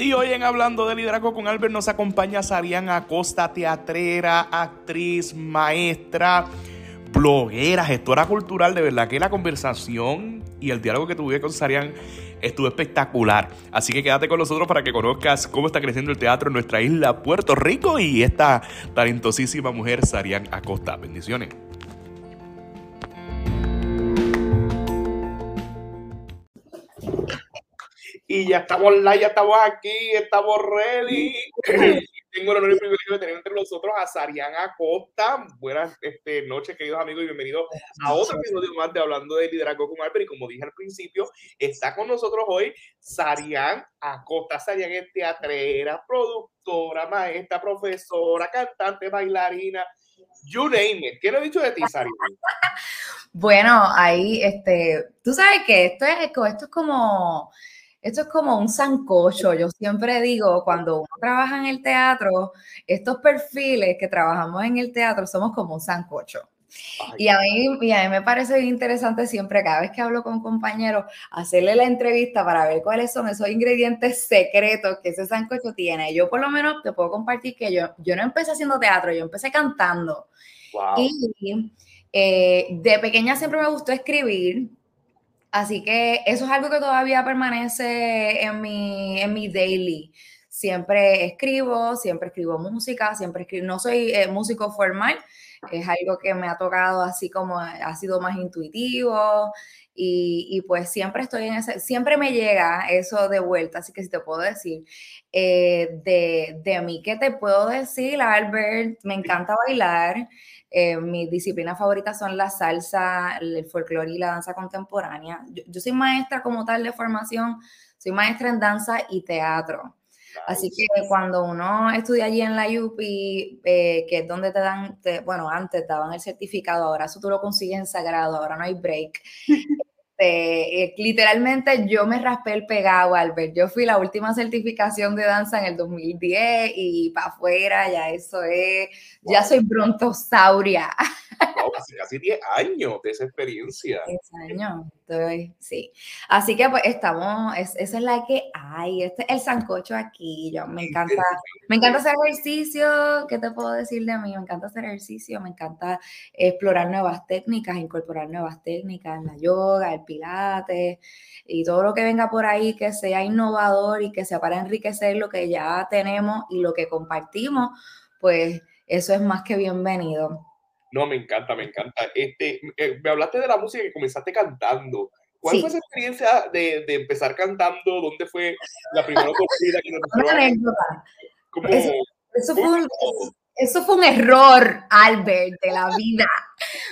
Y hoy en Hablando de Liderazgo con Albert nos acompaña Sarian Acosta, teatrera, actriz, maestra, bloguera, gestora cultural. De verdad que la conversación y el diálogo que tuve con Sarian estuvo espectacular. Así que quédate con nosotros para que conozcas cómo está creciendo el teatro en nuestra isla, Puerto Rico, y esta talentosísima mujer, Sarian Acosta. Bendiciones. Y ya estamos live, ya estamos aquí, estamos ready. Tengo el honor y privilegio de tener entre nosotros a Sarian Acosta. Buenas este, noches, queridos amigos, y bienvenidos a otro episodio más de Hablando de Liderazgo con Albert. Y como dije al principio, está con nosotros hoy Sarian Acosta. Sarian es teatrera, productora, maestra, profesora, cantante, bailarina. You name it. ¿Qué le he dicho de ti, Sarian? Bueno, ahí, este, tú sabes que esto es, esto es como esto es como un sancocho. Yo siempre digo, cuando uno trabaja en el teatro, estos perfiles que trabajamos en el teatro somos como un sancocho. Y a, mí, a mí me parece interesante siempre, cada vez que hablo con compañeros, hacerle la entrevista para ver cuáles son esos ingredientes secretos que ese sancocho tiene. Yo por lo menos te puedo compartir que yo, yo no empecé haciendo teatro, yo empecé cantando. Y eh, de pequeña siempre me gustó escribir. Así que eso es algo que todavía permanece en mi, en mi daily. Siempre escribo, siempre escribo música, siempre escribo, no soy eh, músico formal, es algo que me ha tocado así como ha sido más intuitivo y, pues siempre estoy en ese, siempre me llega eso de vuelta, así que si te puedo decir, eh, de, de mí, ¿qué te puedo decir, Albert? Me encanta bailar, eh, mis disciplinas favoritas son la salsa, el folclore y la danza contemporánea. Yo, soy maestra como tal de formación, soy maestra en danza y teatro. Así que cuando uno estudia allí en la UPI, eh, que es donde te dan, bueno, antes daban el certificado, ahora eso tú lo consigues en sagrado, ahora no hay break. Este, eh, literalmente yo me raspé el pegado, Albert. Yo fui la última certificación de danza en el 2010 y para afuera ya eso es, ya soy brontosauria. casi 10 años de esa experiencia. 10 años, estoy, sí. Así que pues estamos, esa es la que hay, este es el sancocho aquí, yo me encanta, me encanta hacer ejercicio, ¿qué te puedo decir de mí? Me encanta hacer ejercicio, me encanta explorar nuevas técnicas, incorporar nuevas técnicas en la yoga, el pilates y todo lo que venga por ahí que sea innovador y que sea para enriquecer lo que ya tenemos y lo que compartimos, pues eso es más que bienvenido. No, me encanta, me encanta. Este, eh, me hablaste de la música que comenzaste cantando. ¿Cuál fue esa experiencia de, de, empezar cantando? ¿Dónde fue la primera oportunidad que nos Una anécdota. Eso, fue un, eso fue un error, Albert, de la vida.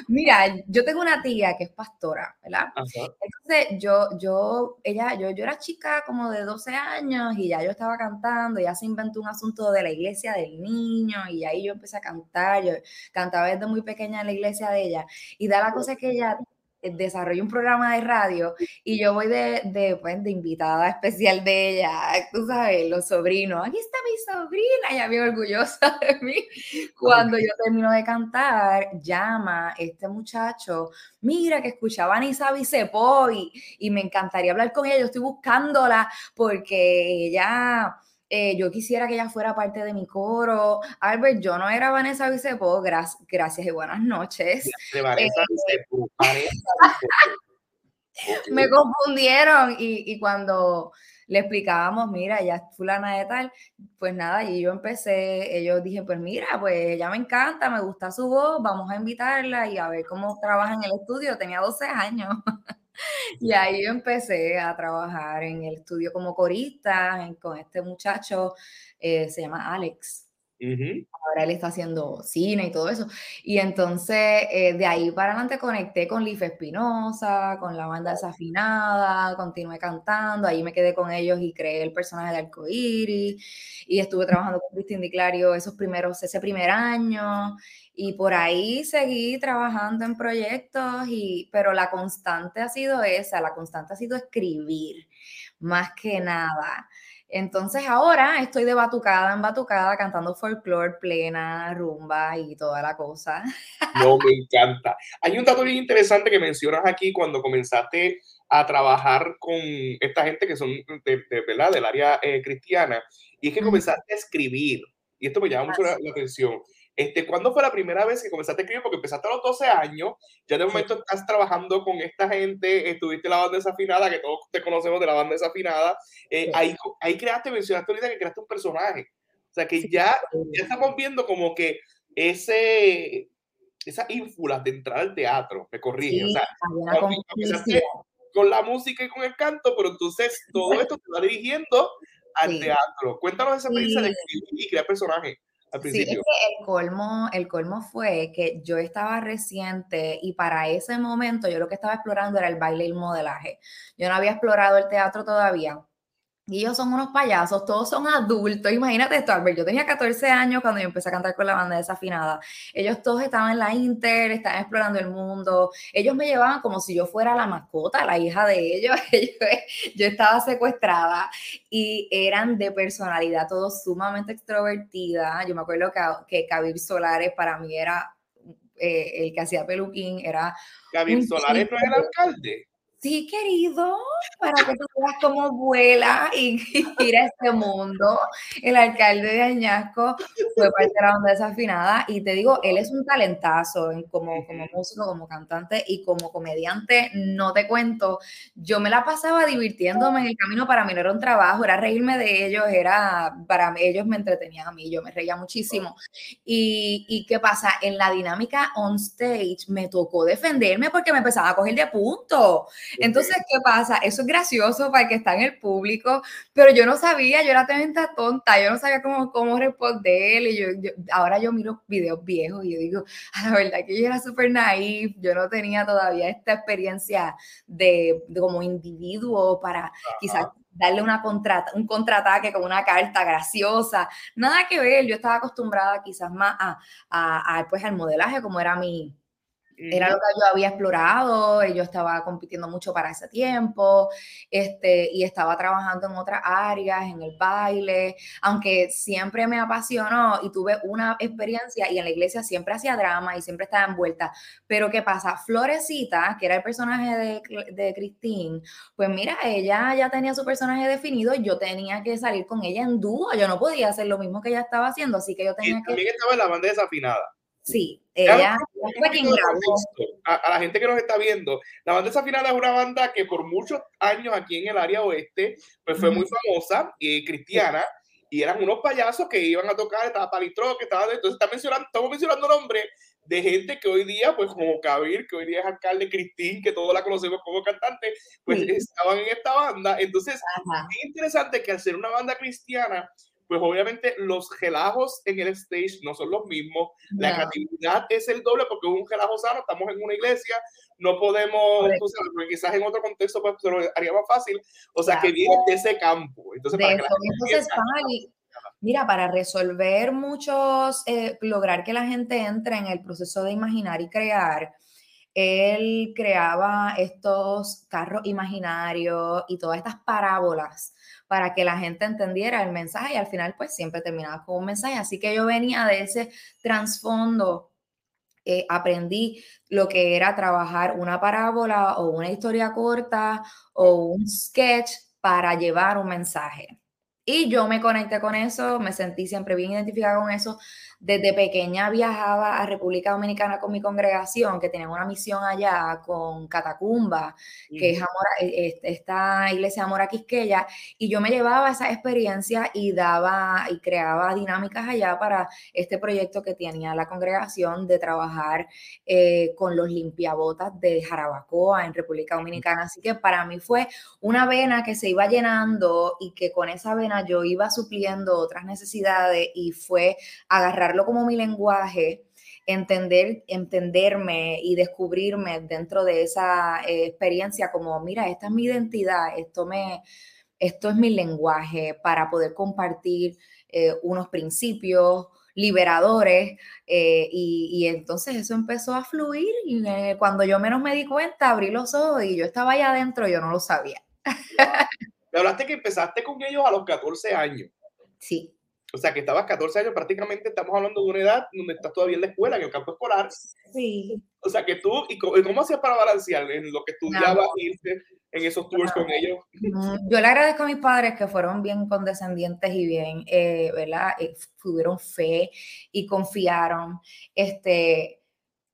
Mira, yo tengo una tía que es pastora, ¿verdad? Entonces, yo, yo, ella, yo, yo era chica como de 12 años y ya yo estaba cantando, ya se inventó un asunto de la iglesia del niño y ahí yo empecé a cantar, yo cantaba desde muy pequeña en la iglesia de ella y da la cosa que ella desarrollo un programa de radio y yo voy de, de, pues, de invitada especial de ella, tú sabes, los sobrinos, aquí está mi sobrina, ella bien orgullosa de mí. Cuando yo termino de cantar, llama este muchacho, mira que escuchaba a Nisa y me encantaría hablar con ella, yo estoy buscándola porque ella eh, yo quisiera que ella fuera parte de mi coro. Albert, yo no era Vanessa Vicepo, gracias y buenas noches. Eh, me confundieron y, y, cuando le explicábamos, mira, ella es fulana de tal, pues nada, y yo empecé, ellos dije, pues mira, pues ella me encanta, me gusta su voz, vamos a invitarla y a ver cómo trabaja en el estudio, tenía 12 años. Y ahí yo empecé a trabajar en el estudio como corista con este muchacho, eh, se llama Alex. Ahora él está haciendo cine y todo eso. Y entonces eh, de ahí para adelante conecté con Life Espinosa, con la banda desafinada, continué cantando, ahí me quedé con ellos y creé el personaje de Arcoiris y estuve trabajando con Cristín Di Clario esos primeros, ese primer año y por ahí seguí trabajando en proyectos, y, pero la constante ha sido esa, la constante ha sido escribir, más que nada. Entonces ahora estoy de batucada en batucada cantando folclore, plena, rumba y toda la cosa. No, me encanta. Hay un dato bien interesante que mencionas aquí cuando comenzaste a trabajar con esta gente que son de, ¿verdad? del área eh, cristiana y es que comenzaste a escribir. Y esto me llama mucho la, atención. Este, ¿Cuándo fue la primera vez que comenzaste a escribir? Porque empezaste a los 12 años, ya de momento estás trabajando con esta gente, estuviste en la banda desafinada, que todos te conocemos de la banda desafinada. Eh, ahí, ahí creaste, mencionaste ahorita que creaste un personaje. O sea que ya, ya estamos viendo como que ese, esa ínfula de entrar al teatro, me corrige. o sea, con la música y con el canto, pero entonces todo esto te va dirigiendo al teatro. Cuéntanos esa experiencia de escribir y crear personajes. Al principio. Sí, el colmo, el colmo fue que yo estaba reciente y para ese momento yo lo que estaba explorando era el baile y el modelaje. Yo no había explorado el teatro todavía. Y ellos son unos payasos, todos son adultos. Imagínate esto, Albert. Yo tenía 14 años cuando yo empecé a cantar con la banda desafinada. Ellos todos estaban en la Inter, estaban explorando el mundo. Ellos me llevaban como si yo fuera la mascota, la hija de ellos. yo estaba secuestrada y eran de personalidad todos sumamente extrovertida. Yo me acuerdo que, que Kabir Solares para mí era eh, el que hacía peluquín, era. Kabir Solares no era el alcalde. Sí, querido, para que tú veas cómo vuela y, gira este mundo. El alcalde de Añasco fue parte de la onda desafinada y te digo, él es un talentazo como, como músico, como cantante y como comediante, no te cuento. Yo me la pasaba divirtiéndome en el camino, para mí no era un trabajo, era reírme de ellos, era, para ellos me entretenían a mí, yo me reía muchísimo. Y, y qué pasa, en la dinámica on stage me tocó defenderme porque me empezaba a coger de punto. Entonces, ¿qué pasa? Eso es gracioso para el que está en el público, pero yo no sabía, yo era tremenda tonta, yo no sabía cómo, cómo responder y yo, ahora yo miro videos viejos y yo digo, a la verdad que yo era súper naif, yo no tenía todavía esta experiencia de, como individuo para quizás darle una contrata, un contraataque con una carta graciosa, nada que ver, yo estaba acostumbrada quizás más a, a, a pues al modelaje como era mi, era lo que yo había explorado, yo estaba compitiendo mucho para ese tiempo, este, y estaba trabajando en otras áreas, en el baile, aunque siempre me apasionó y tuve una experiencia y en la iglesia siempre hacía drama y siempre estaba envuelta. Pero ¿qué pasa? Florecita, que era el personaje de, de Christine, pues mira, ella ya tenía su personaje definido, yo tenía que salir con ella en dúo, yo no podía hacer lo mismo que ella estaba haciendo, así que yo tenía y también estaba en la banda desafinada. Sí, ella A, la gente que nos está viendo, la banda desafinada es una banda que por muchos años aquí en el área oeste, pues fue muy famosa y cristiana, y eran unos payasos que iban a tocar, estaba Palitro, que estaba, entonces está mencionando, estamos mencionando nombres de gente que hoy día, pues como Kabir, que hoy día es alcalde, Cristín, que todos la conocemos como cantante, pues estaban en esta banda. Entonces, es interesante que al ser una banda cristiana, pues obviamente los gelajos en el stage no son los mismos, la creatividad es el doble porque es un gelajo sano, estamos en una iglesia, no podemos, sabes, quizás en otro contexto pues se lo haría más fácil, o sea que viene de ese campo. Entonces, para mira, para resolver muchos, eh, lograr que la gente entre en el proceso de imaginar y crear, él creaba estos carros imaginarios y todas estas parábolas para que la gente entendiera el mensaje y al final pues siempre terminaba con un mensaje. Así que yo venía de ese trasfondo, eh, aprendí lo que era trabajar una parábola o una historia corta o un sketch para llevar un mensaje. Y yo me conecté con eso, me sentí siempre bien identificada con eso. Desde pequeña viajaba a República Dominicana con mi congregación, que tenía una misión allá con Catacumba, que es e, esta iglesia de Amor Quisqueya, y yo me llevaba esa experiencia y daba y creaba dinámicas allá para este proyecto que tenía la congregación de trabajar eh, con los limpiabotas de Jarabacoa en República Dominicana. Así que para mí fue una vena que se iba llenando y que con esa vena yo iba supliendo otras necesidades y fue agarrar como mi lenguaje, entender, entenderme y descubrirme dentro de esa eh, experiencia como, mira, esta es mi identidad, esto, me, esto es mi lenguaje para poder compartir eh, unos principios liberadores eh, y, entonces eso empezó a fluir y cuando yo menos me di cuenta abrí los ojos y yo estaba allá adentro, yo no lo sabía. Me hablaste que empezaste con ellos a los 14 años. Sí. O sea, que estabas 14 años, prácticamente estamos hablando de una edad donde estás todavía en la escuela, en el campo escolar. Sí. O sea, que tú, ¿y cómo, hacías para balancear en lo que estudiabas, irte en esos tours con ellos? Yo le agradezco a mis padres que fueron bien condescendientes y bien, eh, ¿verdad? Eh, tuvieron fe y confiaron. Este,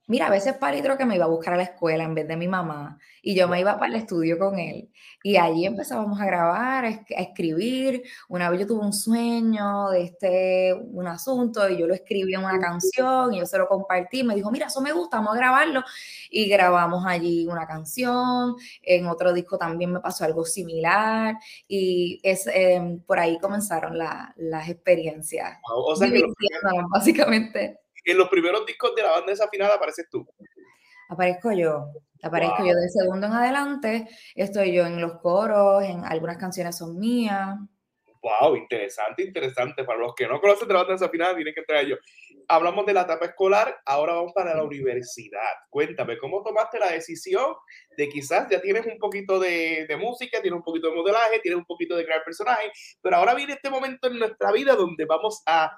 Mira, a veces Palitro que me iba a buscar a la escuela en vez de mi mamá y yo me iba para el estudio con él y allí empezábamos a grabar, a escribir. Una vez yo tuve un sueño de este, un asunto y yo lo escribí en una canción y yo se lo compartí. Me dijo, mira, eso me gusta, vamos a grabarlo. Y grabamos allí una canción. En otro disco también me pasó algo similar y es, em, por ahí comenzaron las experiencias. O sea, que básicamente en los primeros discos de la banda desafinada apareces tú. Aparezco yo, aparezco yo de segundo en adelante, estoy yo en los coros, en algunas canciones son mías. Wow, interesante, interesante. Para los que no conocen de la banda desafinada, tienen que entrar yo. Hablamos de la etapa escolar, ahora vamos para la universidad. Cuéntame, ¿cómo tomaste la decisión de quizás ya tienes un poquito de, de música, tienes un poquito de modelaje, tienes un poquito de crear personaje, pero ahora viene este momento en nuestra vida donde vamos a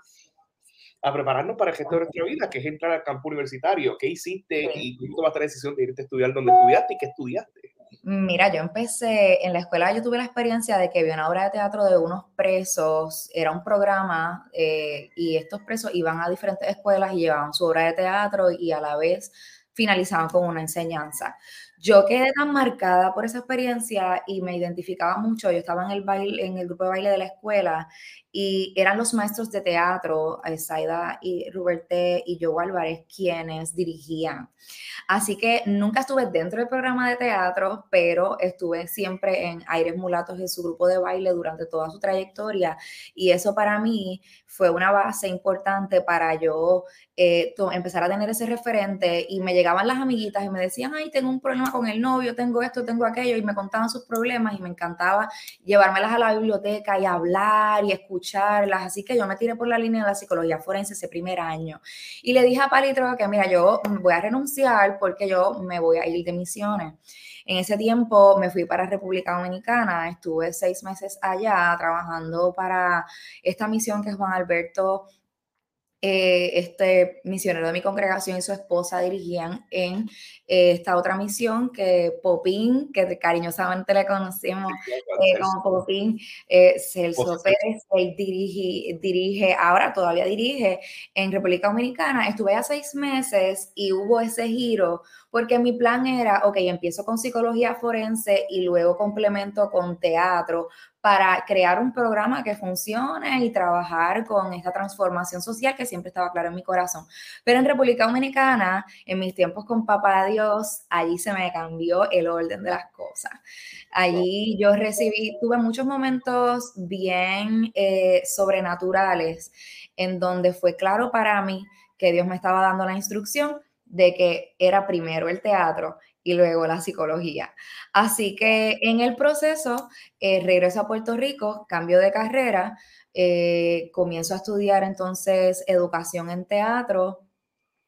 a prepararnos para el resto de nuestra vida, que es entrar al campo universitario. ¿Qué hiciste y cómo tomaste la decisión de irte a estudiar donde estudiaste y qué estudiaste? Mira, yo empecé en la escuela, yo tuve la experiencia de que vi una obra de teatro de unos presos, era un programa eh, y estos presos iban a diferentes escuelas y llevaban su obra de teatro y a la vez finalizaban con una enseñanza. Yo quedé tan marcada por esa experiencia y me identificaba mucho. Yo estaba en el baile, en el grupo de baile de la escuela y eran los maestros de teatro, Saida y Ruberte y Joe Álvarez, quienes dirigían. Así que nunca estuve dentro del programa de teatro, pero estuve siempre en Aires Mulatos en su grupo de baile durante toda su trayectoria y eso para mí fue una base importante para yo eh, empezar a tener ese referente y me llegaban las amiguitas y me decían, ay, tengo un problema con el novio, tengo esto, tengo aquello y me contaban sus problemas y me encantaba llevármelas a la biblioteca y hablar y escuchar charlas, así que yo me tiré por la línea de la psicología forense ese primer año. Y le dije a Palitro que, mira, yo voy a renunciar porque yo me voy a ir de misiones. En ese tiempo me fui para República Dominicana, estuve seis meses allá trabajando para esta misión que Juan Alberto eh, este misionero de mi congregación y su esposa dirigían en eh, esta otra misión que Popín, que cariñosamente le conocemos eh, como Popín, Celso Pérez, él dirige, dirige, ahora todavía dirige en República Dominicana. Estuve a seis meses y hubo ese giro porque mi plan era, ok, empiezo con psicología forense y luego complemento con teatro para crear un programa que funcione y trabajar con esta transformación social que siempre estaba claro en mi corazón. Pero en República Dominicana, en mis tiempos con Papá Allí se me cambió el orden de las cosas. Allí yo recibí, tuve muchos momentos bien eh, sobrenaturales en donde fue claro para mí que Dios me estaba dando la instrucción de que era primero el teatro y luego la psicología. Así que en el proceso eh, regreso a Puerto Rico, cambio de carrera, eh, comienzo a estudiar entonces educación en teatro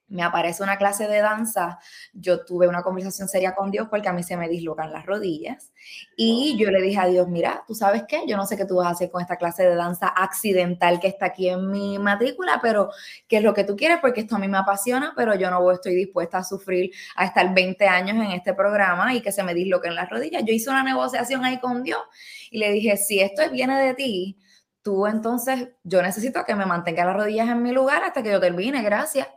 me aparece una clase de danza, yo tuve una conversación seria con Dios porque a mí se me dislocan las rodillas. Y yo le dije a Dios, mira, tú sabes qué, yo no sé qué tú vas a hacer con esta clase de danza accidental que está aquí en mi matrícula, pero qué es lo que tú quieres porque esto a mí me apasiona, pero yo no estoy dispuesta a sufrir, a estar 20 años en este programa y que se me disloquen las rodillas. Yo hice una negociación ahí con Dios y le dije, si esto viene de ti, tú entonces, yo necesito que me mantenga las rodillas en mi lugar hasta que yo termine, gracias.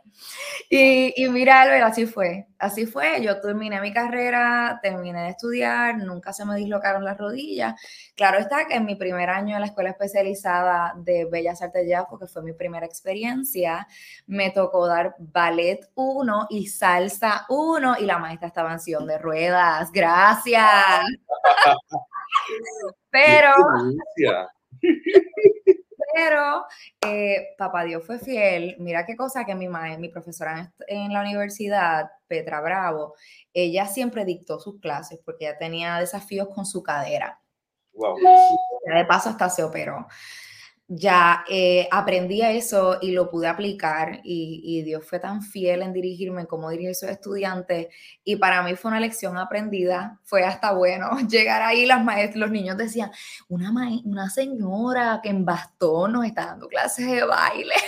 Y, y mira, Albert, así fue, así fue. Yo terminé mi carrera, terminé de estudiar, nunca se me dislocaron las rodillas. Claro está que en mi primer año en la escuela especializada de Bellas Artes ya, porque fue mi primera experiencia, me tocó dar ballet 1 y salsa 1 y la maestra estaba en sillón de ruedas. Gracias. Pero... Pero eh, papá Dios fue fiel. Mira qué cosa que mi madre, mi profesora en, la universidad, Petra Bravo, ella siempre dictó sus clases porque ella tenía desafíos con su cadera. Wow. De paso hasta se operó. Ya eh, aprendí eso y lo pude aplicar y, Dios fue tan fiel en dirigirme como dirigir a esos estudiantes y para mí fue una lección aprendida, fue hasta bueno llegar ahí, las maestras, los niños decían, una, una señora que en bastón nos está dando clases de baile.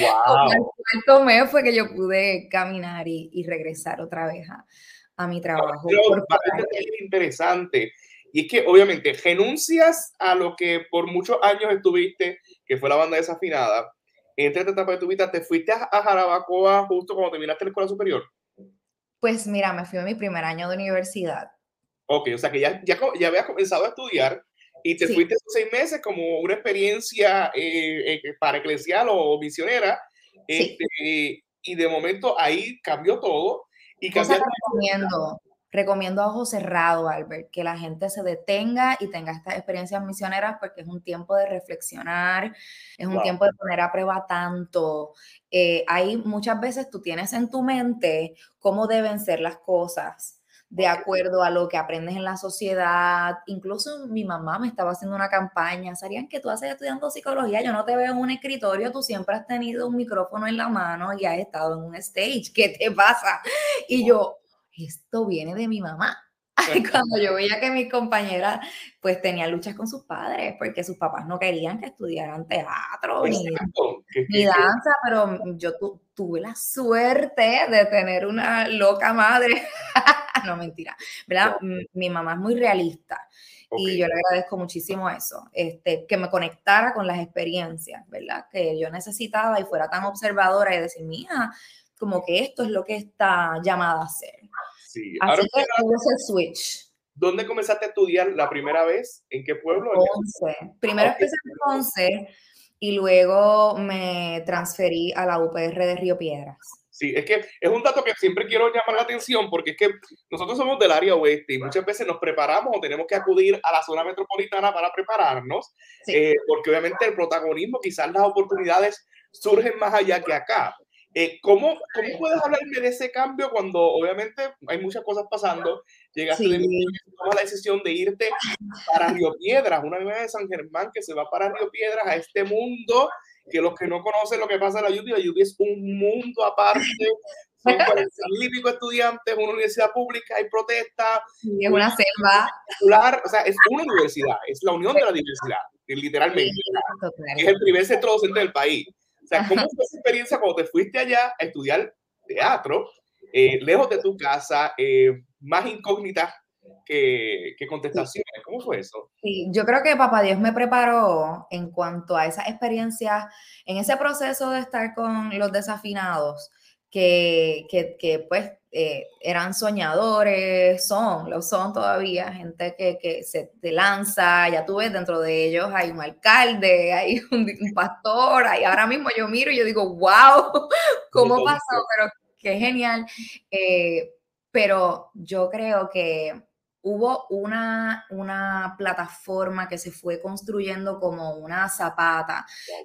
Wow. El tomé fue que yo pude caminar y, regresar otra vez a, mi trabajo. es interesante y es que obviamente renuncias a lo que por muchos años estuviste, que fue la banda desafinada. Entre esta etapa de tu vida, ¿te fuiste a, Jarabacoa justo cuando terminaste la escuela superior? Pues mira, me fui a mi primer año de universidad. Ok, o sea que ya, ya, ya habías comenzado a estudiar y te fuiste esos seis meses como una experiencia eh, eh, para eclesial o misionera. Este, y de momento ahí cambió todo. Y cambió recomiendo recomiendo a ojo cerrado, Albert, que la gente se detenga y tenga estas experiencias misioneras porque es un tiempo de reflexionar, es un tiempo de poner a prueba tanto. Eh, ahí muchas veces tú tienes en tu mente cómo deben ser las cosas de acuerdo a lo que aprendes en la sociedad. Incluso mi mamá me estaba haciendo una campaña, ¿sabían que tú haces estudiando psicología? Yo no te veo en un escritorio, tú siempre has tenido un micrófono en la mano y has estado en un stage, ¿qué te pasa? Y yo, esto viene de mi mamá. Cuando yo veía que mis compañeras pues tenían luchas con sus padres porque sus papás no querían que estudiaran teatro ni, danza, pero yo tuve la suerte de tener una loca madre. no, mentira. ¿verdad? Mi mamá es muy realista. Y yo le agradezco muchísimo eso, este, que me conectara con las experiencias, ¿verdad? Que yo necesitaba y fuera tan observadora y decir, mía, como que esto es lo que está llamada a ser. Sí. Ahora, el switch. ¿Dónde comenzaste a estudiar la primera vez? ¿En qué pueblo? Ponce. Primero empecé en Ponce y luego me transferí a la UPR de Río Piedras. Sí, es que es un dato que siempre quiero llamar la atención porque es que nosotros somos del área oeste y muchas veces nos preparamos o tenemos que acudir a la zona metropolitana para prepararnos, eh, porque obviamente el protagonismo, quizás las oportunidades surgen más allá que acá. Eh, ¿cómo, ¿Cómo puedes hablarme de ese cambio cuando obviamente hay muchas cosas pasando? Llegaste de la decisión de irte para Río Piedras, una niña de San Germán que se va para Río Piedras a este mundo que los que no conocen lo que pasa en la UTI, la UTI es un mundo aparte. Son 40 mil estudiantes, una universidad pública, hay protestas. es una selva. O sea, es una universidad, es la unión de la diversidad, literalmente. es el primer centro docente del país. O sea, ¿cómo fue esa experiencia cuando te fuiste allá a estudiar teatro, eh, lejos de tu casa, eh, más incógnita que, que, contestaciones? ¿Cómo fue eso? Sí, yo creo que Papá Dios me preparó en cuanto a esa experiencia, en ese proceso de estar con los desafinados, que, que, que pues eh, eran soñadores, son, lo son todavía, gente que, que, se te lanza, ya tú ves dentro de ellos hay un alcalde, hay un, pastor, y ahora mismo yo miro y yo digo, wow, ¿cómo pasó? Pero qué genial. Eh, pero yo creo que hubo una, una plataforma que se fue construyendo como una zapata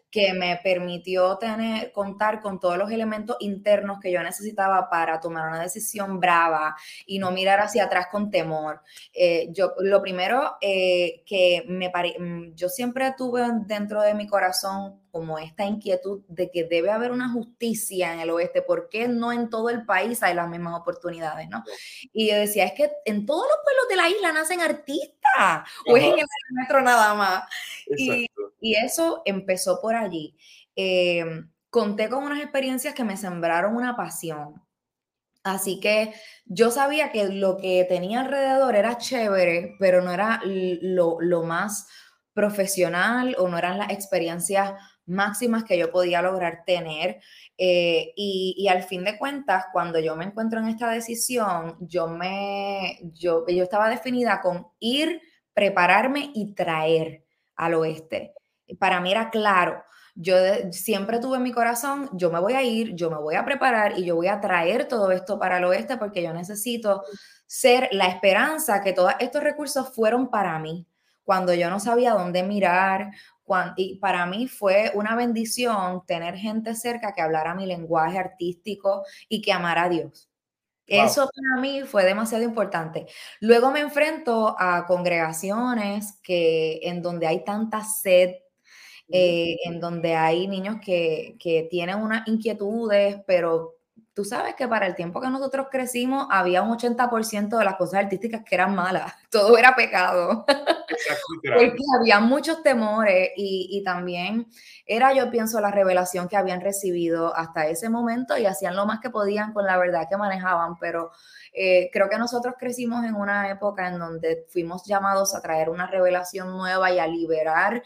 que me permitió tener, contar con todos los elementos internos que yo necesitaba para tomar una decisión brava y no mirar hacia atrás con temor. Eh, yo, lo primero eh, que me pare, mm, yo siempre tuve dentro de mi corazón como esta inquietud de que debe haber una justicia en el oeste, ¿por qué no en todo el país hay las mismas oportunidades, no? Y yo decía, es que en todos los pueblos de la isla nacen artistas, o es en el metro nada más. Y, y, eso empezó por allí. Eh, conté con unas experiencias que me sembraron una pasión. Así que yo sabía que lo que tenía alrededor era chévere, pero no era lo, lo más profesional o no eran las experiencias máximas que yo podía lograr tener. Eh, y, al fin de cuentas, cuando yo me encuentro en esta decisión, yo, me, yo, yo estaba definida con ir, prepararme y traer al oeste. Para mí era claro. Yo siempre tuve en mi corazón, yo me voy a ir, yo me voy a preparar y yo voy a traer todo esto para el oeste porque yo necesito ser la esperanza que todos estos recursos fueron para mí cuando yo no sabía dónde mirar, y para mí fue una bendición tener gente cerca que hablara mi lenguaje artístico y que amara a Dios. Eso para mí fue demasiado importante. Luego me enfrento a congregaciones que en donde hay tanta sed eh, en donde hay niños que, que tienen unas inquietudes, pero tú sabes que para el tiempo que nosotros crecimos había un 80% de las cosas artísticas que eran malas, todo era pecado, porque había muchos temores y, y, también era, yo pienso, la revelación que habían recibido hasta ese momento y hacían lo más que podían con la verdad que manejaban, pero eh, creo que nosotros crecimos en una época en donde fuimos llamados a traer una revelación nueva y a liberar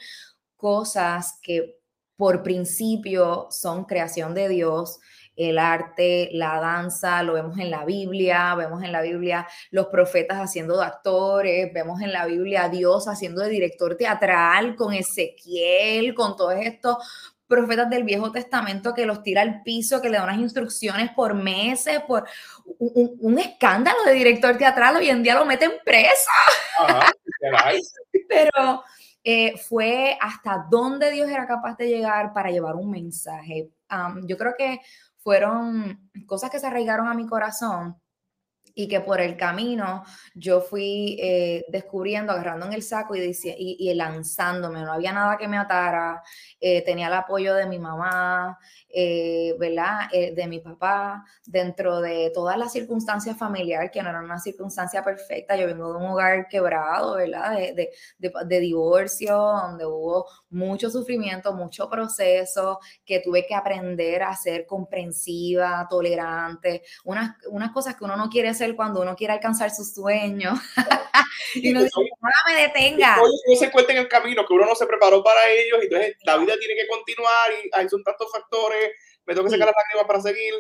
cosas que por principio son creación de Dios el arte, la danza, lo vemos en la Biblia, vemos en la Biblia los profetas haciendo de actores, vemos en la Biblia a Dios haciendo de director teatral con Ezequiel, con todos estos profetas del Viejo Testamento que los tira al piso, que le da unas instrucciones por meses, por un, escándalo de director teatral, hoy en día lo meten presa. Pero eh, fue hasta dónde Dios era capaz de llegar para llevar un mensaje. yo creo que fueron cosas que se arraigaron a mi corazón y que por el camino yo fui eh, descubriendo, agarrando en el saco y, y, y, lanzándome. No había nada que me atara, eh, tenía el apoyo de mi mamá, eh, ¿verdad? Eh, de mi papá, dentro de todas las circunstancias familiares, que no eran una circunstancia perfecta. Yo vengo de un hogar quebrado, ¿verdad? De, de, de, divorcio, donde hubo mucho sufrimiento, mucho proceso, que tuve que aprender a ser comprensiva, tolerante, unas, unas cosas que uno no quiere hacer cuando uno quiere alcanzar sus sueños. y no dice, me detenga. No se cuenta en el camino que uno no se preparó para ellos y entonces la vida tiene que continuar y hay son tantos factores me tengo que sacar las lágrimas para seguir.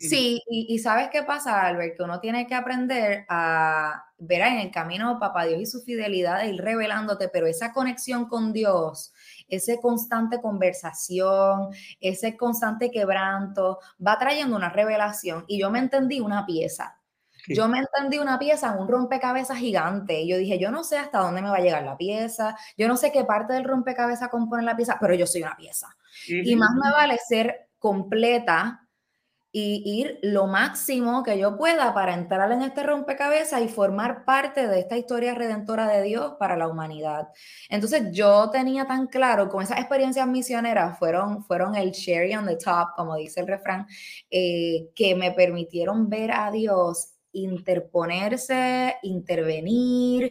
Sí, y, ¿sabes qué pasa, Albert? Que uno tiene que aprender a ver en el camino Papá Dios y su fidelidad, de ir revelándote, pero esa conexión con Dios, ese constante conversación, ese constante quebranto, va trayendo una revelación. Y yo me entendí una pieza. Yo me entendí una pieza un rompecabezas gigante. Y yo dije, yo no sé hasta dónde me va a llegar la pieza, yo no sé qué parte del rompecabezas compone la pieza, pero yo soy una pieza. Y más me vale ser completa y ir lo máximo que yo pueda para entrar en este rompecabezas y formar parte de esta historia redentora de Dios para la humanidad. Entonces yo tenía tan claro, con esas experiencias misioneras, fueron, fueron el cherry on the top, como dice el refrán, eh, que me permitieron ver a Dios interponerse, intervenir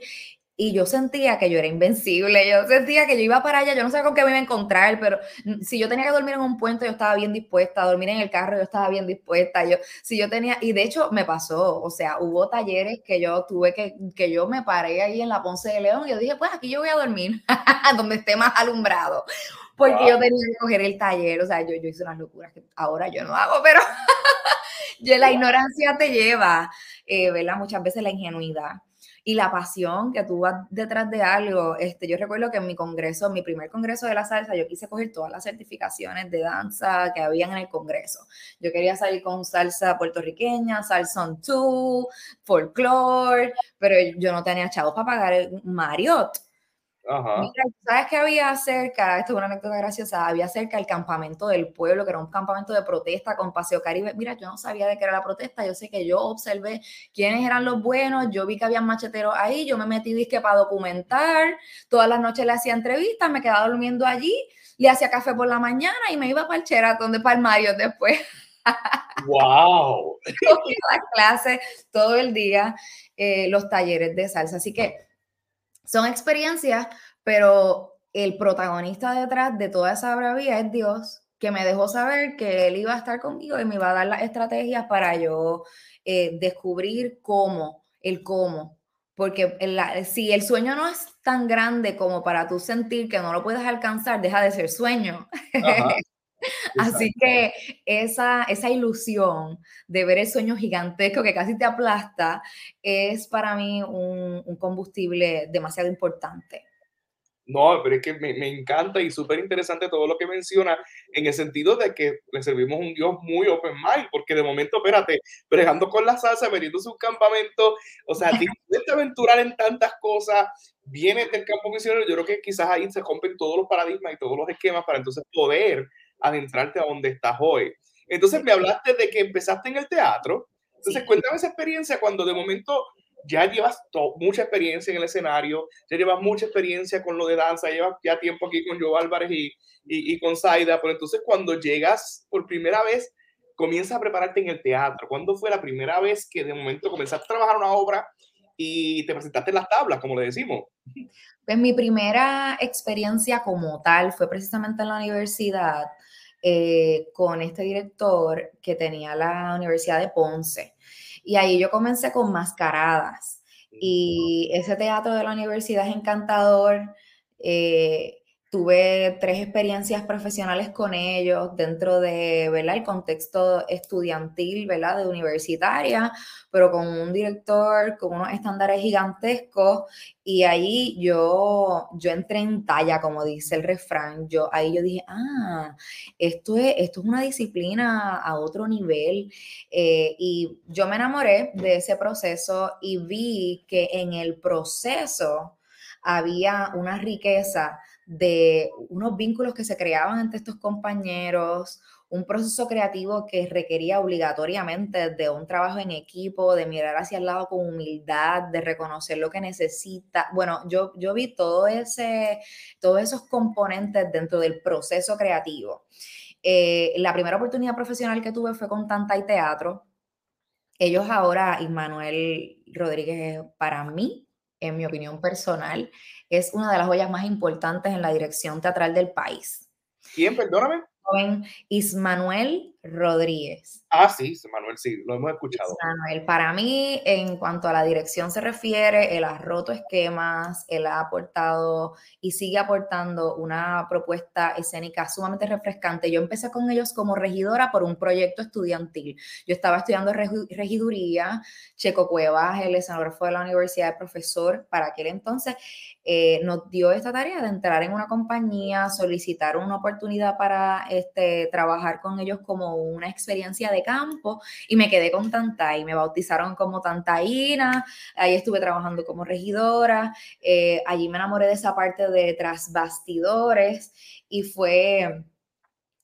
y yo sentía que yo era invencible, yo sentía que yo iba para allá, yo no sé con qué me iba a encontrar, pero si yo tenía que dormir en un puente, yo estaba bien dispuesta, a dormir en el carro, yo estaba bien dispuesta, yo, si yo tenía, y de hecho me pasó, o sea, hubo talleres que yo tuve que, que yo me paré ahí en la Ponce de León y yo dije, pues aquí yo voy a dormir, donde esté más alumbrado, porque yo tenía que coger el taller, o sea, yo, yo hice unas locuras que ahora yo no hago, pero la ignorancia te lleva, eh, ¿verdad? Muchas veces la ingenuidad y la pasión que tú vas detrás de algo. Este, yo recuerdo que en mi congreso, mi primer congreso de la salsa, yo quise coger todas las certificaciones de danza que habían en el congreso. Yo quería salir con salsa puertorriqueña, salsa on two, folklore, pero yo no tenía chavos para pagar un Marriott. Mira, ¿sabes qué había cerca? Esto es una anécdota graciosa. Había cerca el campamento del pueblo, que era un campamento de protesta con Paseo Caribe. Mira, yo no sabía de qué era la protesta. Yo sé que yo observé quiénes eran los buenos. Yo vi que había macheteros ahí. Yo me metí disque para documentar. Todas las noches le hacía entrevistas. Me quedaba durmiendo allí. Le hacía café por la mañana y me iba para el Sheraton de Palmario después. ¡Wow! las clases todo el día, eh, los talleres de salsa. Así que son experiencias, pero el protagonista detrás de toda esa bravía es Dios, que me dejó saber que Él iba a estar conmigo y me iba a dar las estrategias para yo eh, descubrir cómo, el cómo. Porque si el sueño no es tan grande como para tú sentir que no lo puedes alcanzar, deja de ser sueño. Así que esa, esa ilusión de ver el sueño gigantesco que casi te aplasta es para mí un, un combustible demasiado importante. No, pero es que me, me encanta y súper interesante todo lo que menciona en el sentido de que le servimos un Dios muy open mind, porque de momento, espérate, bregando con la salsa, metiéndose un campamento, o sea, de aventurar en tantas cosas, viene del campo misionero, yo creo que quizás ahí se rompen todos los paradigmas y todos los esquemas para entonces poder adentrarte a donde estás hoy. Entonces me hablaste de que empezaste en el teatro. Entonces cuéntame esa experiencia cuando de momento ya llevas mucha experiencia en el escenario, ya llevas mucha experiencia con lo de danza, llevas ya tiempo aquí con Joe Álvarez y, y, con Zaida, pero entonces cuando llegas por primera vez, comienzas a prepararte en el teatro. ¿Cuándo fue la primera vez que de momento comenzaste a trabajar una obra y te presentaste en las tablas, como le decimos? Pues mi primera experiencia como tal fue precisamente en la universidad eh, con este director que tenía la Universidad de Ponce. Y ahí yo comencé con mascaradas. Y ese teatro de la universidad es encantador. Eh, tuve tres experiencias profesionales con ellos dentro de ¿verdad? el contexto estudiantil, ¿verdad? de universitaria, pero con un director con unos estándares gigantescos y ahí yo, yo entré en talla, como dice el refrán, yo, ahí yo dije, ah, esto es, esto es una disciplina a otro nivel eh, y yo me enamoré de ese proceso y vi que en el proceso había una riqueza de unos vínculos que se creaban entre estos compañeros, un proceso creativo que requería obligatoriamente de un trabajo en equipo, de mirar hacia el lado con humildad, de reconocer lo que necesita. Bueno, yo, yo vi todo ese, todos esos componentes dentro del proceso creativo. Eh, la primera oportunidad profesional que tuve fue con Tanta y Teatro. Ellos ahora, Ismanuel Rodríguez, para mí, en mi opinión personal, es una de las joyas más importantes en la dirección teatral del país. ¿Quién? Perdóname. Joven Ismanuel Rodríguez. Ah, sí, Manuel, sí, lo hemos escuchado. Manuel, para mí, en cuanto a la dirección se refiere, él ha roto esquemas, él ha aportado y sigue aportando una propuesta escénica sumamente refrescante. Yo empecé con ellos como regidora por un proyecto estudiantil. Yo estaba estudiando regiduría, Checo Cuevas, el escenógrafo de la universidad, el profesor para aquel entonces, eh, nos dio esta tarea de entrar en una compañía, solicitar una oportunidad para este, trabajar con ellos como una experiencia de campo y me quedé con Tanta y me bautizaron como Tantaína, ahí estuve trabajando como regidora, eh, allí me enamoré de esa parte de tras bastidores y fue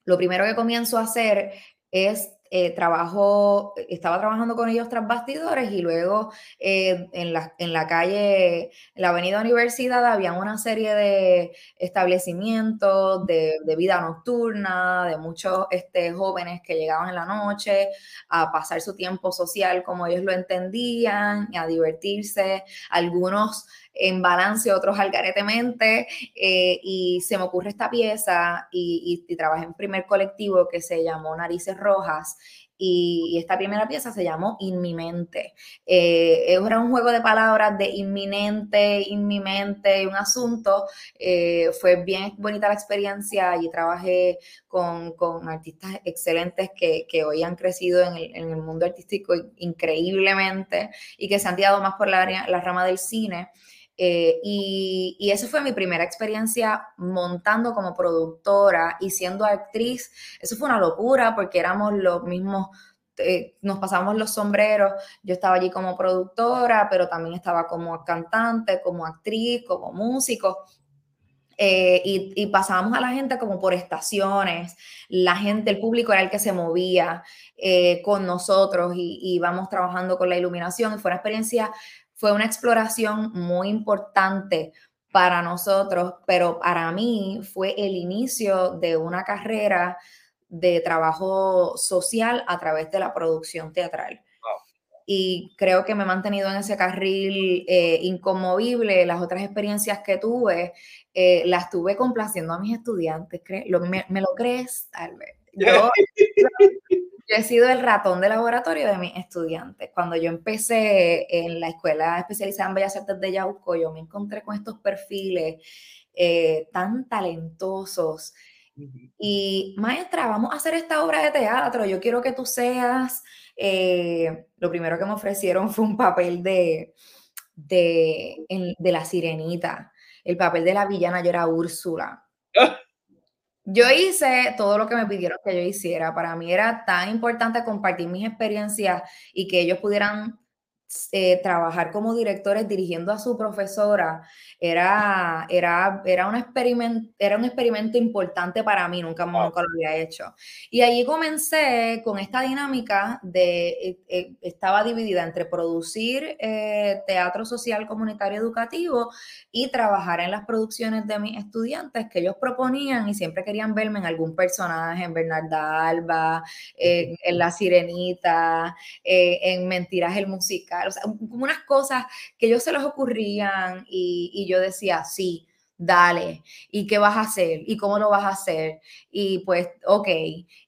lo primero que comienzo a hacer es eh, trabajo, estaba trabajando con ellos tras bastidores y luego eh, en, la, en la calle, en la avenida Universidad, había una serie de establecimientos de, vida nocturna, de muchos este, jóvenes que llegaban en la noche a pasar su tiempo social como ellos lo entendían, a divertirse, algunos en balance, otros algaretemente, eh, y se me ocurre esta pieza y, y, trabajé en primer colectivo que se llamó Narices Rojas, y, esta primera pieza se llamó Inminente. Eh, era un juego de palabras de inminente, inminente, un asunto. Eh, fue bien bonita la experiencia. y trabajé con, con artistas excelentes que, que, hoy han crecido en el, en el, mundo artístico increíblemente y que se han tirado más por la, la rama del cine. Eh, y, y esa fue mi primera experiencia montando como productora y siendo actriz. Eso fue una locura porque éramos los mismos eh, nos pasamos los sombreros. Yo estaba allí como productora, pero también estaba como cantante, como actriz, como músico. Eh, y, y, pasábamos a la gente como por estaciones. La gente, el público era el que se movía con nosotros y íbamos trabajando con la iluminación. Y fue una experiencia fue una exploración muy importante para nosotros, pero para mí fue el inicio de una carrera de trabajo social a través de la producción teatral. Y creo que me he mantenido en ese carril eh, inconmovible. Las otras experiencias que tuve, eh, las tuve complaciendo a mis estudiantes. me, lo crees, Albert? Yo, Yo he sido el ratón de laboratorio de mis estudiantes. Cuando yo empecé en la escuela especializada en Bellas Artes de Yauco, yo me encontré con estos perfiles eh, tan talentosos. Y maestra, vamos a hacer esta obra de teatro. Yo quiero que tú seas. Eh, lo primero que me ofrecieron fue un papel de, de, de la sirenita. El papel de la villana, yo era Úrsula. Yo hice todo lo que me pidieron que yo hiciera. Para mí era tan importante compartir mis experiencias y que ellos pudieran eh, trabajar como directores dirigiendo a su profesora era, era, era, un experimento, era un experimento importante para mí, nunca, nunca lo había hecho. Y allí comencé con esta dinámica de, eh, eh, estaba dividida entre producir teatro social comunitario educativo y trabajar en las producciones de mis estudiantes que ellos proponían y siempre querían verme en algún personaje, en Bernarda Alba, en La Sirenita, en Mentiras el Musical, o sea, como unas cosas que ellos se les ocurrían y, y yo decía, sí, dale, ¿y qué vas a hacer? ¿Y cómo lo vas a hacer? Y pues, ok,